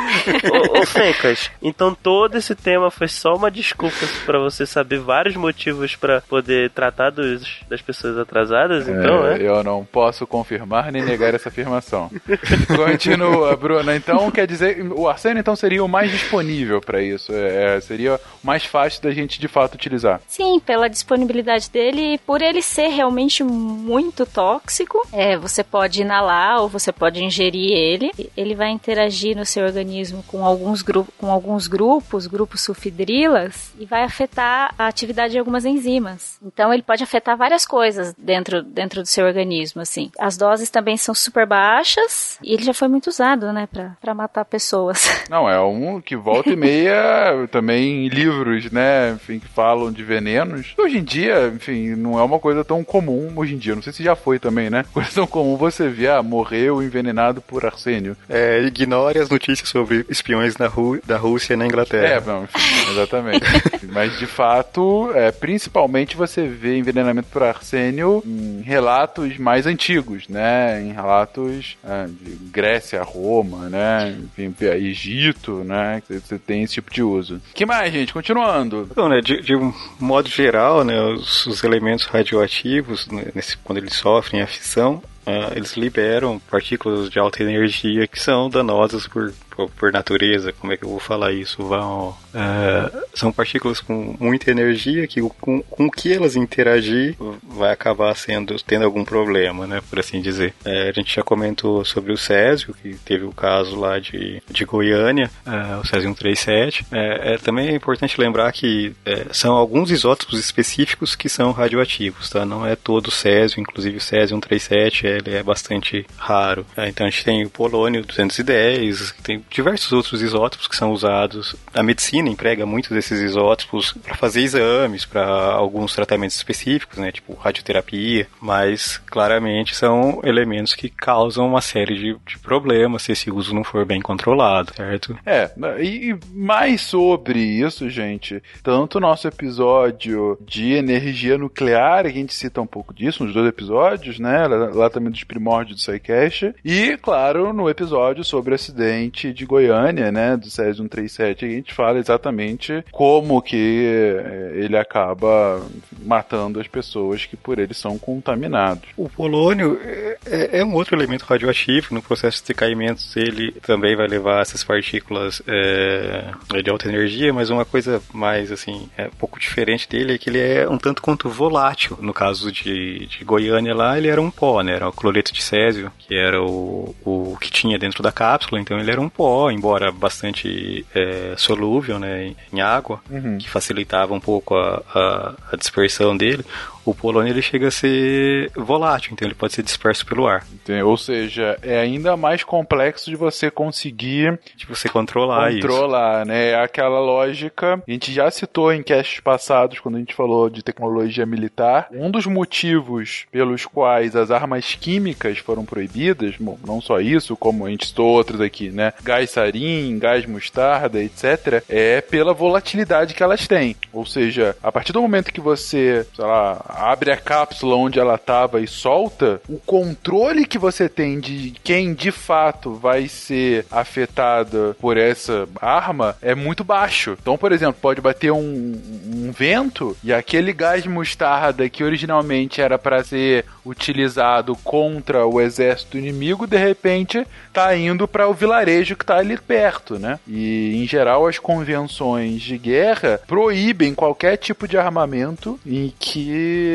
Ô, ô Fencas, então todo esse tema foi só uma desculpa pra você saber vários motivos pra poder tratar dos, das pessoas atrasadas, então, É, né? Eu não posso confirmar nem negar essa afirmação. Continua, Bruna. Então, quer dizer, o Arsênio então seria o mais disponível pra isso. É, é, seria o mais fácil da gente de fato utilizar. Sim, pela disponibilidade dele e por ele ser realmente muito tóxico. É, você pode inalar ou você pode ingerir ele. Ele vai interagir no seu organismo com alguns, gru com alguns grupos, grupos sulfidrilas, e vai afetar a atividade de algumas enzimas. Então ele pode afetar várias coisas dentro, dentro do seu organismo, assim. As doses também são super baixas e ele já foi muito usado, né, pra, pra matar pessoas. Não, é um que volta e meia também em livros, né? Enfim, que falam de venenos. Hoje em dia, enfim, não é uma coisa tão comum hoje em dia. Não sei se já foi também, né? Coisa tão comum você ver, ah, morreu envenenado por arsênio. É, ignore as notícias sobre espiões na Ru da Rússia e na É, Inglaterra. não, enfim, exatamente. Mas de fato, é, principalmente você vê envenenamento por arsênio em relatos mais antigos, né? Em relatos é, de Grécia, Roma, né? Enfim, Egito, né? que Você tem esse tipo de uso. que mais, gente? Continuando. Então, né, de, de um modo geral, né, os, os elementos radioativos, né, nesse- quando eles sofrem a fissão, ah, eles liberam partículas de alta energia que são danosas por, for por natureza, como é que eu vou falar isso? Vão, é, são partículas com muita energia que com, com que elas interagir vai acabar sendo tendo algum problema, né? Por assim dizer. É, a gente já comentou sobre o Césio, que teve o caso lá de, de Goiânia, é, o Césio 137. É, é, também é importante lembrar que são alguns isótopos específicos que são radioativos, tá? Não é todo Césio, inclusive o Césio 137, ele é bastante raro. Então a gente tem o polônio 210, tem diversos outros isótopos que são usados. A medicina emprega muitos desses isótopos para fazer exames, para alguns tratamentos específicos, né? Tipo radioterapia, mas claramente são elementos que causam uma série de, de problemas se esse uso não for bem controlado, certo? É, e mais sobre isso, gente, tanto nosso episódio de energia nuclear, que a gente cita um pouco disso nos dois episódios, né? Lá, também dos primórdios do SciCast, e, claro, no episódio sobre o acidente de Goiânia, né? Do Césio 137, a gente fala exatamente como que eh, ele acaba matando as pessoas que por ele são contaminados. O polônio é, é um outro elemento radioativo. No processo de decaimento, ele também vai levar essas partículas é, de alta energia, mas uma coisa mais, assim, é um pouco diferente dele é que ele é um tanto quanto volátil. No caso de, de Goiânia lá, ele era um pó, né? Era o cloreto de césio, que era o, o que tinha dentro da cápsula, então ele era um pó, embora bastante é, solúvel, né, em água, uhum. que facilitava um pouco a, a, a dispersão dele o polônio ele chega a ser volátil, então ele pode ser disperso pelo ar. Ou seja, é ainda mais complexo de você conseguir de você controlar, controlar, isso. né? É aquela lógica. A gente já citou em casts passados quando a gente falou de tecnologia militar. Um dos motivos pelos quais as armas químicas foram proibidas, bom, não só isso, como a gente citou outros aqui, né? Gás sarin, gás mostarda, etc, é pela volatilidade que elas têm. Ou seja, a partir do momento que você, sei lá, abre a cápsula onde ela estava e solta, o controle que você tem de quem de fato vai ser afetada por essa arma é muito baixo. Então, por exemplo, pode bater um, um vento e aquele gás mostarda que originalmente era para ser utilizado contra o exército inimigo, de repente tá indo para o vilarejo que tá ali perto, né? E em geral as convenções de guerra proíbem qualquer tipo de armamento em que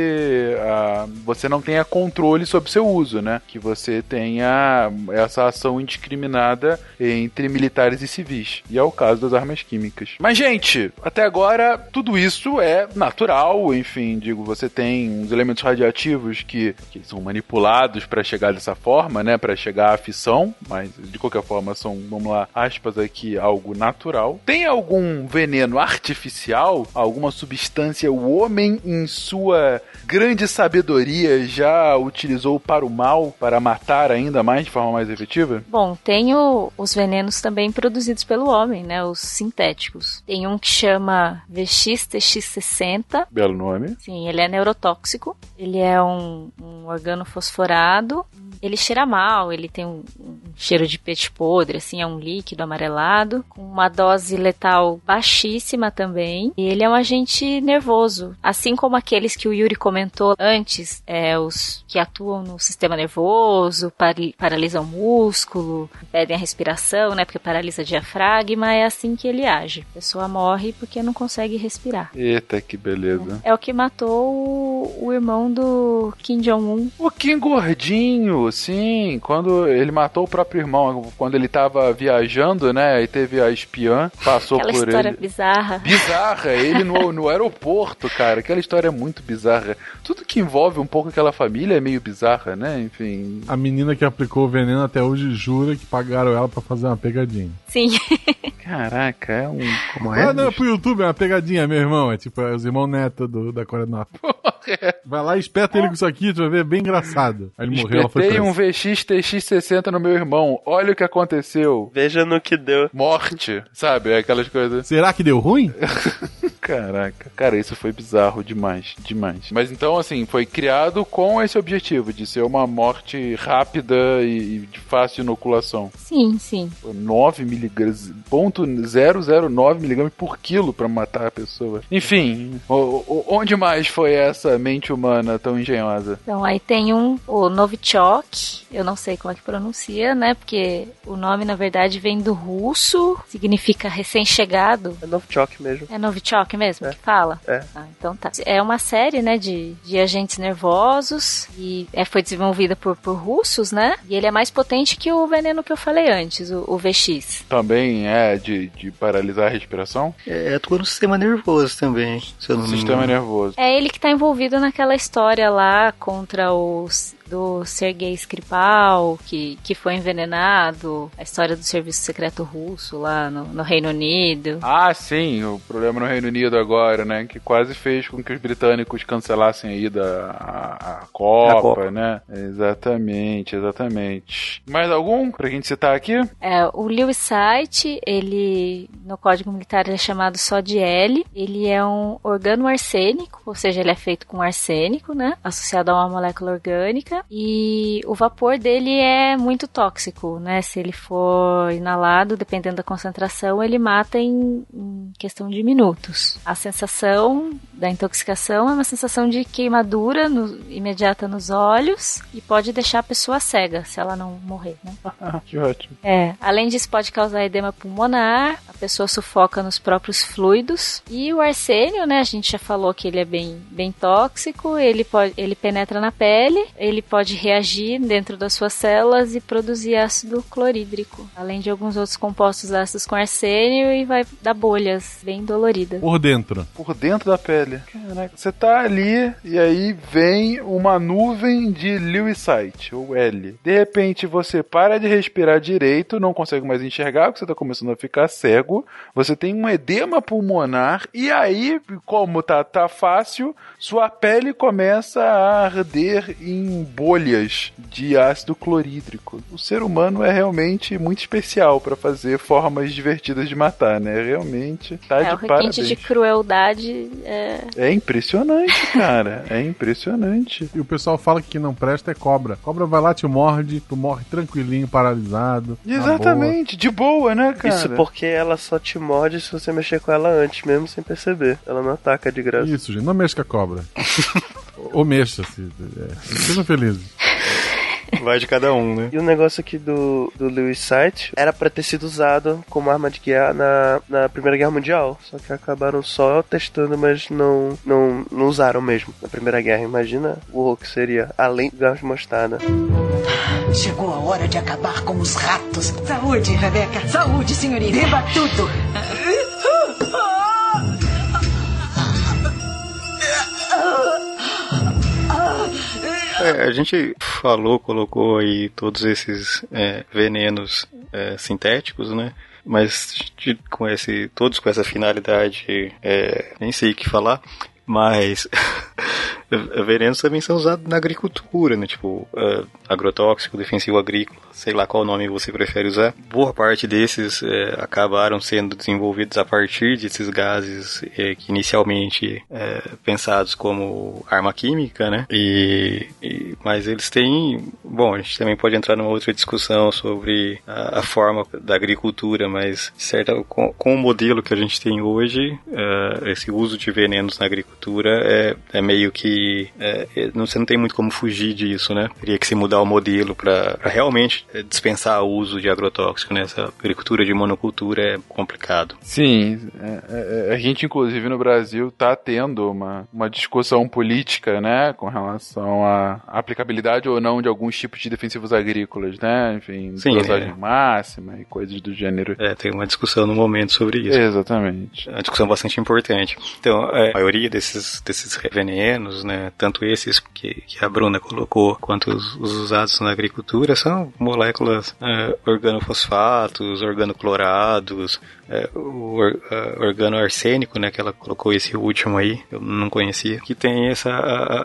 uh, você não tenha controle sobre seu uso, né? Que você tenha essa ação indiscriminada entre militares e civis. E é o caso das armas químicas. Mas gente, até agora tudo isso é natural, enfim, digo, você tem uns elementos radioativos que que são manipulados para chegar dessa forma, né, para chegar à fissão, mas de qualquer forma são, vamos lá, aspas aqui, algo natural. Tem algum veneno artificial, alguma substância o homem em sua grande sabedoria já utilizou para o mal, para matar ainda mais de forma mais efetiva? Bom, tem o, os venenos também produzidos pelo homem, né, os sintéticos. Tem um que chama VX-TX60. Belo nome. Sim, ele é neurotóxico. Ele é um, um um organofosforado. Ele cheira mal, ele tem um, um, cheiro de peixe podre, assim, é um líquido amarelado, com uma dose letal baixíssima também. E ele é um agente nervoso, assim como aqueles que o Yuri comentou antes, é, os que atuam no sistema nervoso, par paralisam o músculo, impedem a respiração, né, porque paralisa o diafragma, é assim que ele age. A pessoa morre porque não consegue respirar. Eita, que beleza. É, é o que matou o, o irmão do Kim Jong-un um pouquinho gordinho, sim. Quando ele matou o próprio irmão, quando ele tava viajando, né? E teve a espiã, passou Aquela por história ele. bizarra. Bizarra, ele no, no aeroporto, cara. Aquela história é muito bizarra. Tudo que envolve um pouco aquela família é meio bizarra, né? Enfim. A menina que aplicou o veneno até hoje jura que pagaram ela para fazer uma pegadinha. Sim. Caraca, é um. Como é? Ah, não, pro YouTube é uma pegadinha, meu irmão. É tipo é os irmãos neto do, da Coreia do Norte. Vai lá e espeta ele com isso aqui, tu vai ver, é bem engraçado. Aí ele morreu, ela foi presa. um VX TX60 no meu irmão. Olha o que aconteceu. Veja no que deu. Morte, sabe? Aquelas coisas. Será que deu ruim? Caraca, cara, isso foi bizarro demais, demais. Mas então, assim, foi criado com esse objetivo de ser uma morte rápida e de fácil inoculação. Sim, sim. 9 miligramas, ponto 009 miligramas por quilo para matar a pessoa. Enfim, onde mais foi essa mente humana tão engenhosa? Então, aí tem um, o Novichok, eu não sei como é que pronuncia, né? Porque o nome, na verdade, vem do russo, significa recém-chegado. É Novichok mesmo. É Novichok mesmo É. que fala? É. Ah, então tá. É uma série, né, de, de agentes nervosos e é, foi desenvolvida por, por russos, né? E ele é mais potente que o veneno que eu falei antes, o, o VX. Também é de, de paralisar a respiração? É, atua no sistema nervoso também, se eu não me Sistema nervoso. É ele que tá envolvido naquela história lá contra os do Sergei Skripal, que, que foi envenenado, a história do serviço secreto russo lá no, no Reino Unido. Ah, sim, o problema no Reino Unido agora, né? Que quase fez com que os britânicos cancelassem a ida à, à Copa, Copa. né? Exatamente, exatamente. Mais algum pra gente citar aqui? É, o Lewis Site, ele no Código Militar ele é chamado só de L. Ele é um organo arsênico, ou seja, ele é feito com arsênico, né? Associado a uma molécula orgânica. E o vapor dele é muito tóxico, né? Se ele for inalado, dependendo da concentração, ele mata em, em questão de minutos. A sensação da intoxicação é uma sensação de queimadura no- imediata nos olhos e pode deixar a pessoa cega se ela não morrer, né? Que ótimo. É, além disso pode causar edema pulmonar, a pessoa sufoca nos próprios fluidos. E o arsênio, né, a gente já falou que ele é bem, bem tóxico, ele pode, ele penetra na pele, ele pode reagir dentro das suas células e produzir ácido clorídrico, além de alguns outros compostos ácidos com arsênio e vai dar bolhas bem doloridas. Por dentro. Por dentro da pele. Caraca, você tá ali e aí vem uma nuvem de Lewisite, ou L. De repente você para de respirar direito, não consegue mais enxergar, porque você tá começando a ficar cego. Você tem um edema pulmonar e aí, como tá, tá fácil, sua pele começa a arder em bolhas de ácido clorídrico. O ser humano é realmente muito especial para fazer formas divertidas de matar, né? Realmente tá é, de o parabéns. de crueldade é... É impressionante, cara. É impressionante. E o pessoal fala que não presta é cobra. Cobra vai lá, te morde, tu morre tranquilinho, paralisado. Exatamente, de boa, né, cara? Isso porque ela só te morde se você mexer com ela antes, mesmo sem perceber. Ela não ataca de boa. graça. Isso, gente. Não mexa com a cobra. Ou mexa, se, é, sejam felizes. Vai de cada um, né? E o negócio aqui do, do Lewis Sight era pra ter sido usado como arma de guerra na, na Primeira Guerra Mundial. Só que acabaram só testando, mas não, não, não usaram mesmo na Primeira Guerra. Imagina o horror que seria, além do gás de mostarda. Chegou a hora de acabar com os ratos. Saúde, Rebeca. Saúde, senhorita. Beba tudo. É, a gente falou, colocou aí todos esses é, venenos é, sintéticos, né? Mas de- com esse, todos com essa finalidade, é, nem sei o que falar, mas venenos também são usados na agricultura, né? Tipo, é, agrotóxico, defensivo agrícola, sei lá qual nome você prefere usar. Boa parte desses é, acabaram sendo desenvolvidos a partir desses gases é, que inicialmente pensados como arma química, né? E, e- mas eles têm, bom, a gente também pode entrar numa outra discussão sobre a, a forma da agricultura, mas certa com, com o modelo que a gente tem hoje, é, esse uso de venenos na agricultura é, é meio que é, é, não, você não tem muito como fugir disso, né? Teria que se mudar o modelo para realmente é, dispensar o uso de agrotóxico nessa agricultura de monocultura é complicado. Sim, é, a gente inclusive no Brasil tá tendo uma, uma discussão política, né, com relação à aplicabilidade ou não de alguns tipos de defensivos agrícolas, né, enfim, Sim, dosagem é. máxima e coisas do gênero. É, tem uma discussão no momento sobre isso. Exatamente. É uma discussão bastante importante. Então, a maioria desses, desses venenos, né, tanto esses que, que a Bruna colocou, quanto os, os usados na agricultura, são moléculas é, organofosfatos, organoclorados, é, o or, é, organoarsênico, né, que ela colocou esse último aí, eu não conhecia, que tem essa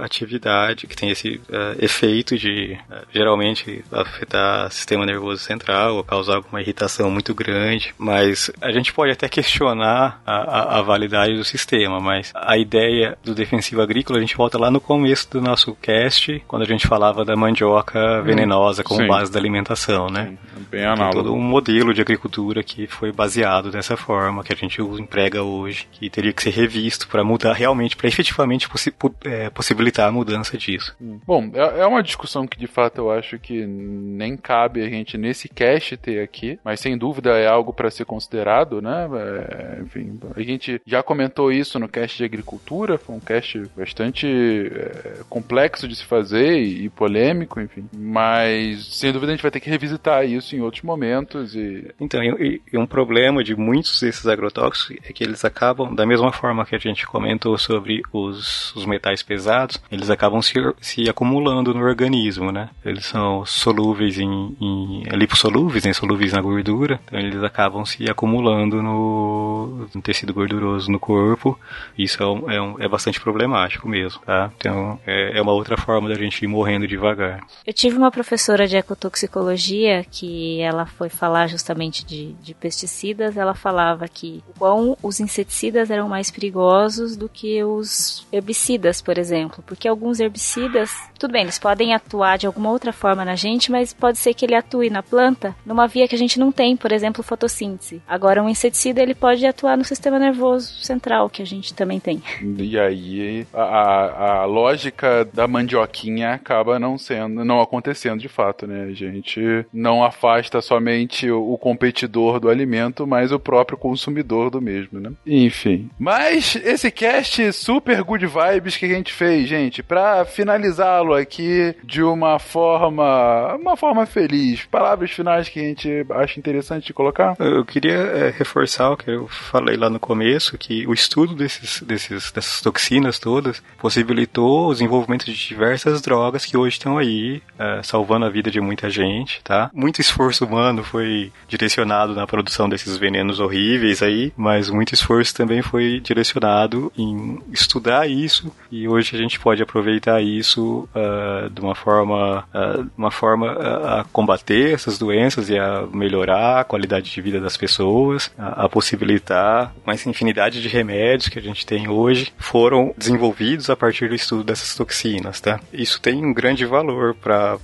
atividade, que tem esse é, efeito de é, geralmente afetar sistema nervoso central ou causar alguma irritação muito grande, mas a gente pode até questionar a, a, a validade do sistema, mas a ideia do defensivo agrícola a gente volta lá no começo do nosso cast, quando a gente falava da mandioca venenosa como Sim. base da alimentação, né? Bem Tem análogo. todo um modelo de agricultura que foi baseado dessa forma, que a gente usa- emprega hoje, que teria que ser revisto para mudar realmente, para efetivamente possi- é, possibilitar a mudança disso. Bom, é é uma discussão que de fato eu acho que nem cabe a gente nesse cast ter aqui, mas sem dúvida é algo para ser considerado, né? É, enfim, a gente já comentou isso no cast de agricultura, foi um cast bastante é, complexo de se fazer e, e polêmico, enfim. Mas sem dúvida a gente vai ter que revisitar isso em outros momentos e Então, e, e um problema de muitos desses agrotóxicos é que eles acabam, da mesma forma que a gente comentou sobre os, os metais pesados, eles acabam se, se acumulando no organismo, né? Eles são solúveis em, em é lipossolúveis, né? solúveis na gordura, então eles acabam se acumulando no, no tecido gorduroso no corpo. Isso é, um, é, um- é bastante problemático mesmo, tá? Então, é, é uma outra forma da gente ir morrendo devagar. Eu tive uma professora de ecotoxicologia que ela foi falar justamente de, de pesticidas. Ela falava que quão os inseticidas eram mais perigosos do que os herbicidas, por exemplo. Porque alguns herbicidas, tudo bem, eles podem atuar de alguma outra forma na gente, mas pode ser que ele atue na planta numa via que a gente não tem, por exemplo, fotossíntese. Agora, um inseticida ele pode atuar no sistema nervoso central, que a gente também tem. E aí a, a, a lógica da mandioquinha acaba não sendo, não acontecendo de fato, né? A gente não afasta somente o, o competidor do alimento, mas o próprio consumidor do mesmo, né? Enfim. Mas esse cast super good vibes que a gente fez, gente, pra finalizá-lo aqui de uma forma, uma forma feliz. Palavras finais que a gente acha interessante de colocar? Eu queria é, reforçar o que eu falei lá no começo, que o estudo desses, desses, dessas toxinas todas possibilitou o desenvolvimento de diversas drogas que hoje estão aí, é, salvando a vida de muita gente, tá? Muito esforço humano foi direcionado na produção desses venenos horríveis aí, mas muito esforço também foi direcionado em estudar isso e hoje a gente pode aproveitar isso ah, de uma forma, ah, uma forma ah, a combater essas doenças e a melhorar a qualidade de vida das pessoas, a, a possibilitar uma infinidade de remédios que a gente tem hoje foram desenvolvidos a partir do estudo dessas toxinas, tá? Isso tem um grande valor para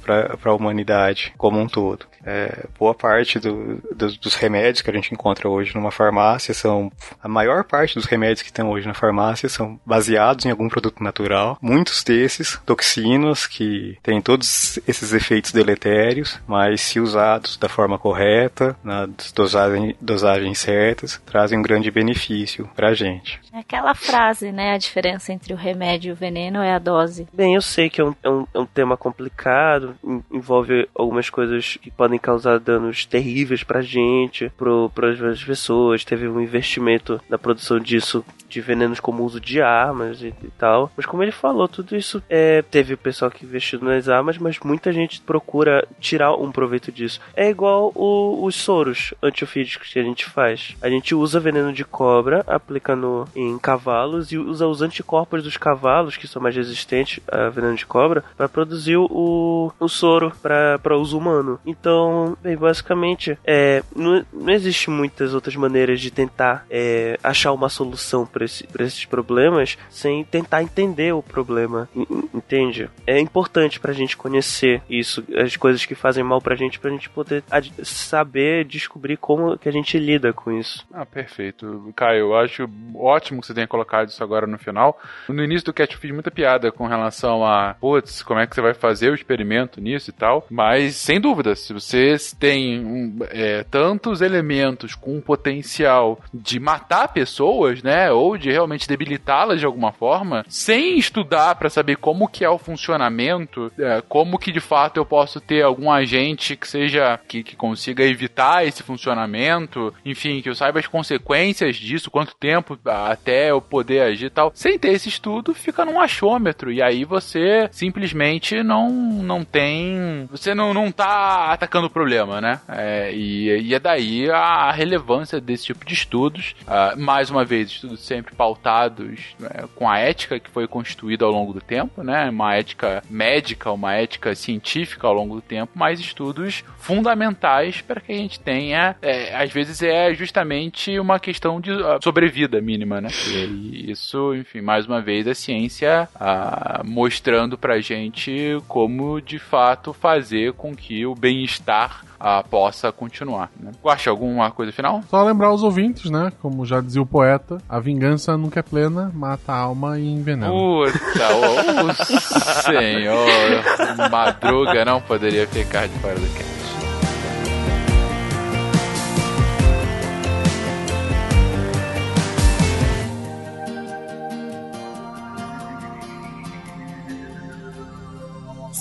a humanidade como um todo. É, boa parte do- dos- dos remédios que a gente encontra hoje numa farmácia são. A maior parte dos remédios que estão hoje na farmácia são baseados em algum produto natural. Muitos desses, toxinas, que têm todos esses efeitos deletérios, mas se usados da forma correta, nas dosagem, dosagens certas, trazem um grande benefício pra gente. É aquela frase, né? A diferença entre o remédio e o veneno é a dose. Bem, eu sei que é um, é um, é um tema complicado, en- envolve algumas coisas que podem causar danos terríveis pra gente, pro, pras pessoas. Teve um investimento na produção disso, de venenos como uso de armas e, e tal. Mas como ele falou, tudo isso é, teve o pessoal que investiu nas armas, mas muita gente procura tirar um proveito disso. É igual o- os soros antiofídicos que a gente faz. A gente usa veneno de cobra, aplica no, em cavalos e usa os anticorpos dos cavalos, que são mais resistentes a veneno de cobra, para produzir o, o soro para uso humano. Então, bem, basicamente, é, não, não existe muitas outras maneiras de tentar é, achar uma solução para esse, esses problemas sem tentar entender o problema, en- en- entende? É importante pra gente conhecer isso, as coisas que fazem mal pra gente, pra gente poder saber, descobrir como que a gente lida com isso. Ah, perfeito. Caio, eu acho ótimo que você tenha colocado isso agora no final. No início do cast eu fiz muita piada com relação a, putz, como é que você vai fazer o experimento nisso e tal. Mas, sem dúvida, se você tem um, é, tantos elementos com potencial de matar pessoas, né, ou de realmente debilitá-las de alguma forma, sem estudar para saber como que é o funcionamento, é, como que de fato eu posso ter algum agente que seja, que, que consiga evitar esse funcionamento, enfim, que eu saiba as consequências disso, quanto tempo até eu poder agir e tal. Sem ter esse estudo, fica num achômetro. E aí você simplesmente não, não tem. Você não, não tá atacando o problema, né? É, e, e, é daí a, relevância desse tipo de estudos. Uh, mais uma vez, estudos sempre pautados né, com a ética que foi constituída ao longo do tempo, né? Uma ética médica, uma ética científica ao longo do tempo, mas estudos fundamentais para que a gente tenha, é, às vezes é justamente uma questão de uh, sobrevida mínima, né? E isso, enfim, mais uma vez a ciência uh, mostrando pra gente como de fato fazer com que o bem-estar uh, possa continuar. Né? Guache, alguma coisa final? Só lembrar os ouvintes, né? Como já dizia o poeta, a vingança nunca é plena, mata a alma e envenena. Puta, o, o senhor Madruga não poderia ficar de fora do cast.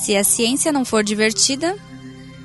Se a ciência não for divertida,